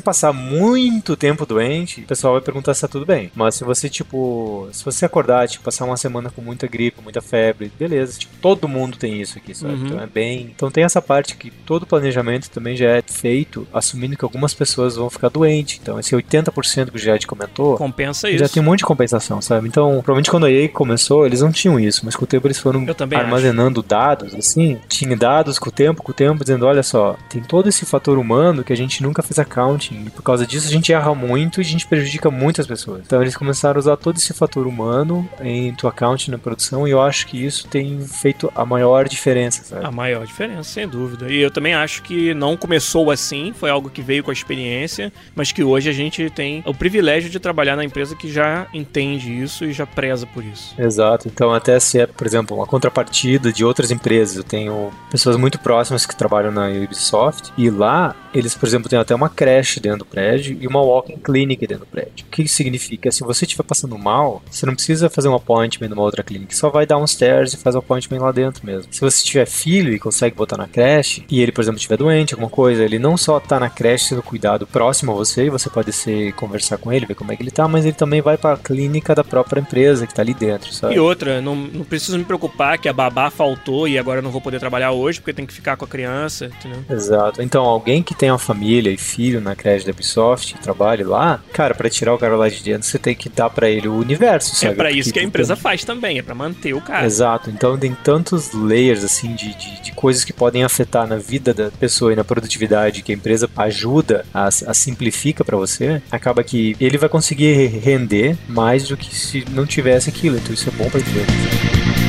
passar muito tempo doente, o pessoal vai perguntar se tá tudo bem. Mas se você, tipo, se você acordar, tipo, passar uma semana com muita gripe, muita febre, beleza. Tipo, todo mundo tem isso aqui, sabe? Uhum. Então é bem. Então tem essa parte que todo planejamento também já é feito assumindo que algumas pessoas vão ficar doentes. Então esse 80% que o Jed comentou. Compensa isso. Já tem um monte de compensação, sabe? Então, provavelmente quando a EA começou, eles não tinham isso, mas com o tempo eles foram armazenando dados, assim. Tinha dados com o tempo, com o tempo, dizendo: olha só, tem todo esse fator humano que a gente nunca fez accounting. E por causa disso a gente erra muito e a gente prejudica muitas pessoas. Então eles começaram a usar todo esse fator humano em tua accounting na produção e eu acho que isso tem feito a maior diferença, sabe? A maior diferença, sem dúvida. E eu também acho que não começou assim, foi algo que veio com a experiência, mas que hoje a gente tem o privilégio de trabalhar na empresa que já entende isso e já preza por isso. Exato. Então, até se é, por exemplo, uma contrapartida de outras empresas, eu tenho pessoas muito próximas que trabalham na Ubisoft e lá eles, por exemplo, têm até uma creche dentro do prédio e uma walking clinic dentro do prédio. O que significa? Se você estiver passando mal, você não precisa fazer um appointment numa outra clínica, só vai downstairs e faz o appointment lá dentro mesmo. Se você tiver filho e consegue botar na creche, e ele, por exemplo, estiver doente, alguma coisa, ele não só tá na creche sendo cuidado próximo a você, e você pode ser conversar com ele, ver como é que ele tá, mas ele também vai para a clínica da própria empresa que tá ali dentro, sabe? E outra, não, não preciso me preocupar que a babá faltou e agora eu não vou poder trabalhar hoje porque tem que ficar com a criança, entendeu? Exato. Então, alguém que tem uma família e filho na creche da Ubisoft e trabalhe lá, cara, para tirar o cara lá de dentro, você tem que dar para ele o universo, sabe? É pra Porque isso que a tem empresa tanto- faz também, é pra manter o cara. Exato, então tem tantos layers assim de, de, de coisas que podem afetar na vida da pessoa e na produtividade que a empresa ajuda, a, a simplifica para você, acaba que ele vai conseguir render mais do que se não tivesse aquilo, então isso é bom pra empresa.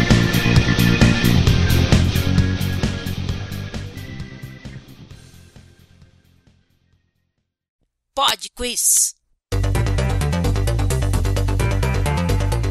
Pod Quiz.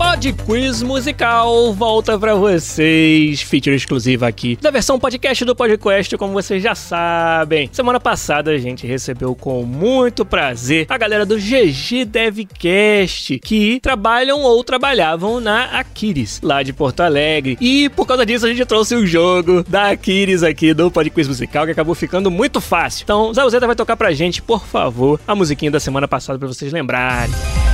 Pod Quiz Musical volta para vocês, feature exclusiva aqui da versão podcast do podcast, como vocês já sabem. Semana passada a gente recebeu com muito prazer a galera do GG Devcast, que trabalham ou trabalhavam na Aquiles, lá de Porto Alegre. E por causa disso a gente trouxe o jogo da Aquiles aqui do Pod Quiz Musical, que acabou ficando muito fácil. Então, Zé vai tocar pra gente, por favor, a musiquinha da semana passada para vocês lembrarem.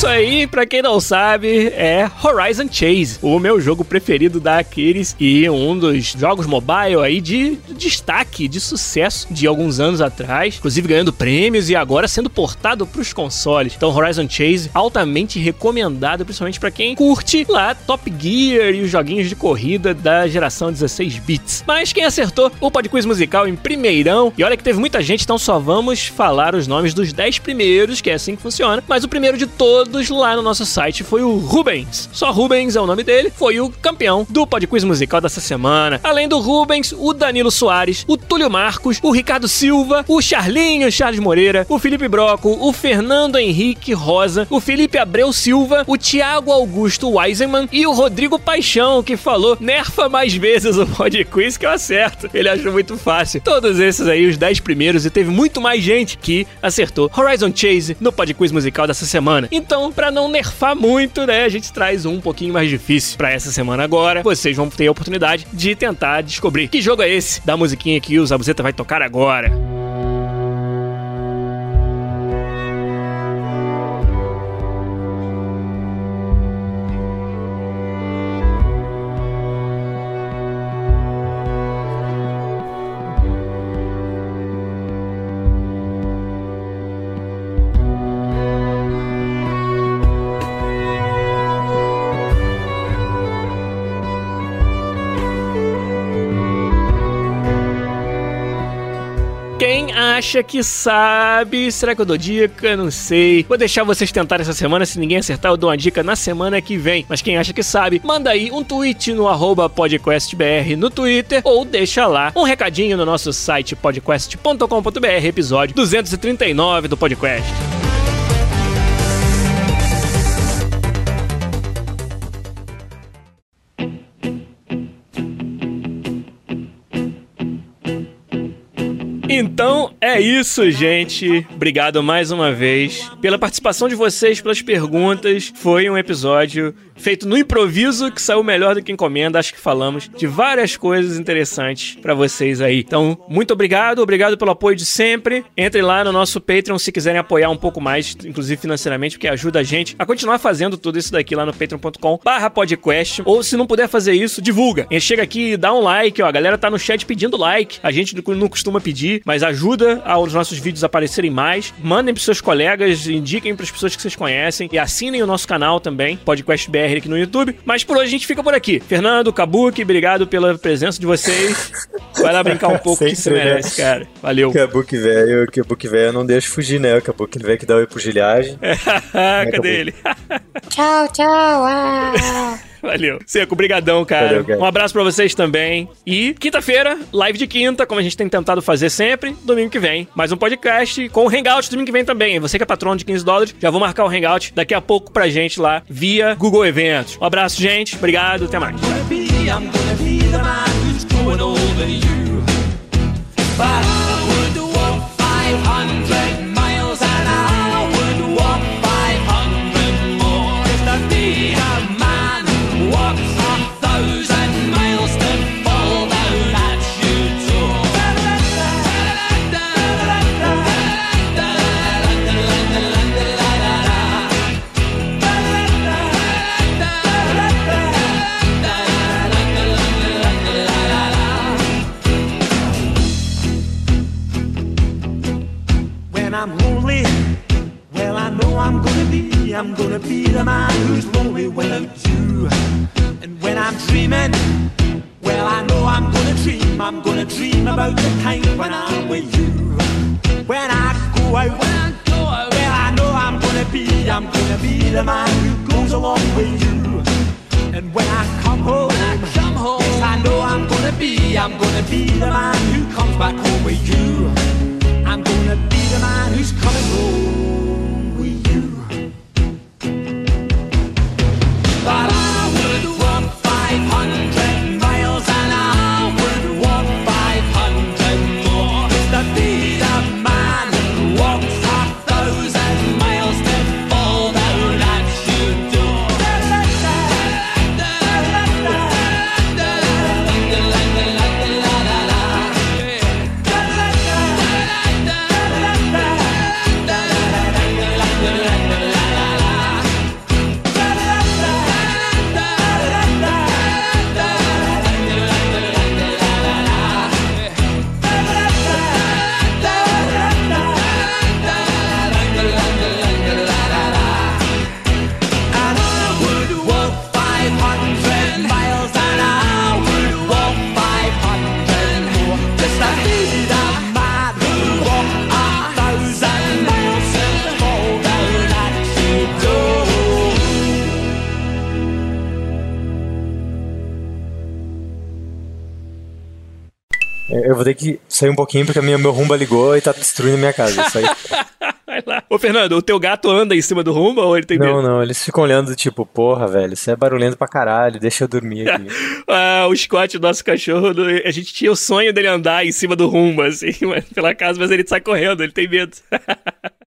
Isso aí, pra quem não sabe, é Horizon Chase, o meu jogo preferido da Aquiles e um dos jogos mobile aí de destaque, de sucesso de alguns anos atrás, inclusive ganhando prêmios e agora sendo portado pros consoles. Então, Horizon Chase, altamente recomendado, principalmente para quem curte lá Top Gear e os joguinhos de corrida da geração 16 bits. Mas quem acertou o Podquiz musical em primeirão, e olha que teve muita gente, então só vamos falar os nomes dos 10 primeiros, que é assim que funciona, mas o primeiro de todos lá no nosso site foi o Rubens. Só Rubens é o nome dele, foi o campeão do Podquiz Musical dessa semana. Além do Rubens, o Danilo Soares, o Túlio Marcos, o Ricardo Silva, o Charlinho Charles Moreira, o Felipe Broco, o Fernando Henrique Rosa, o Felipe Abreu Silva, o Thiago Augusto Weisenman e o Rodrigo Paixão, que falou nerfa mais vezes o Podquiz que eu acerto. Ele achou muito fácil. Todos esses aí, os 10 primeiros, e teve muito mais gente que acertou Horizon Chase no Podquiz Musical dessa semana. Então, então, para não nerfar muito, né, a gente traz um, um pouquinho mais difícil para essa semana agora. Vocês vão ter a oportunidade de tentar descobrir que jogo é esse da musiquinha que o Zabuzeta vai tocar agora. Acha que sabe. Será que eu dou dica? Não sei. Vou deixar vocês tentarem essa semana. Se ninguém acertar, eu dou uma dica na semana que vem. Mas quem acha que sabe, manda aí um tweet no podcastbr no Twitter ou deixa lá um recadinho no nosso site podcast.com.br, episódio 239 do podcast. Então é isso, gente. Obrigado mais uma vez pela participação de vocês, pelas perguntas. Foi um episódio feito no improviso que saiu melhor do que encomenda. Acho que falamos de várias coisas interessantes para vocês aí. Então, muito obrigado, obrigado pelo apoio de sempre. Entre lá no nosso Patreon se quiserem apoiar um pouco mais, inclusive financeiramente, porque ajuda a gente a continuar fazendo tudo isso daqui lá no patreon.com/podcast. Ou se não puder fazer isso, divulga. Gente chega aqui e dá um like, ó. A galera tá no chat pedindo like. A gente não costuma pedir mas ajuda aos nossos vídeos aparecerem mais. Mandem pros seus colegas, indiquem pras pessoas que vocês conhecem e assinem o nosso canal também, Podcast BR aqui no YouTube. Mas por hoje a gente fica por aqui. Fernando, Kabuki, obrigado pela presença de vocês. Vai lá brincar um pouco que se merece, né? cara. Valeu. Kabuki velho, Kabuki velho não deixa fugir, né? O Kabuki velho que dá oi pro gilhagem. Cadê ele? tchau, tchau. Ah. Valeu. Seco, brigadão, cara. Valeu, um abraço para vocês também. E quinta-feira, live de quinta, como a gente tem tentado fazer sempre. Domingo que vem, mais um podcast com o Hangout domingo que vem também. Você que é patrão de 15 dólares, já vou marcar o Hangout daqui a pouco pra gente lá via Google Eventos. Um abraço, gente. Obrigado. Até mais. I'm sair um pouquinho porque a minha, meu rumba ligou e tá destruindo minha casa. Isso aí. Vai lá. Ô, Fernando, o teu gato anda em cima do rumba ou ele tem Não, medo? não, eles ficam olhando tipo, porra, velho, isso é barulhento pra caralho, deixa eu dormir aqui. Ah, o Scott, nosso cachorro, a gente tinha o sonho dele andar em cima do rumba, assim, pela casa, mas ele sai correndo, ele tem medo.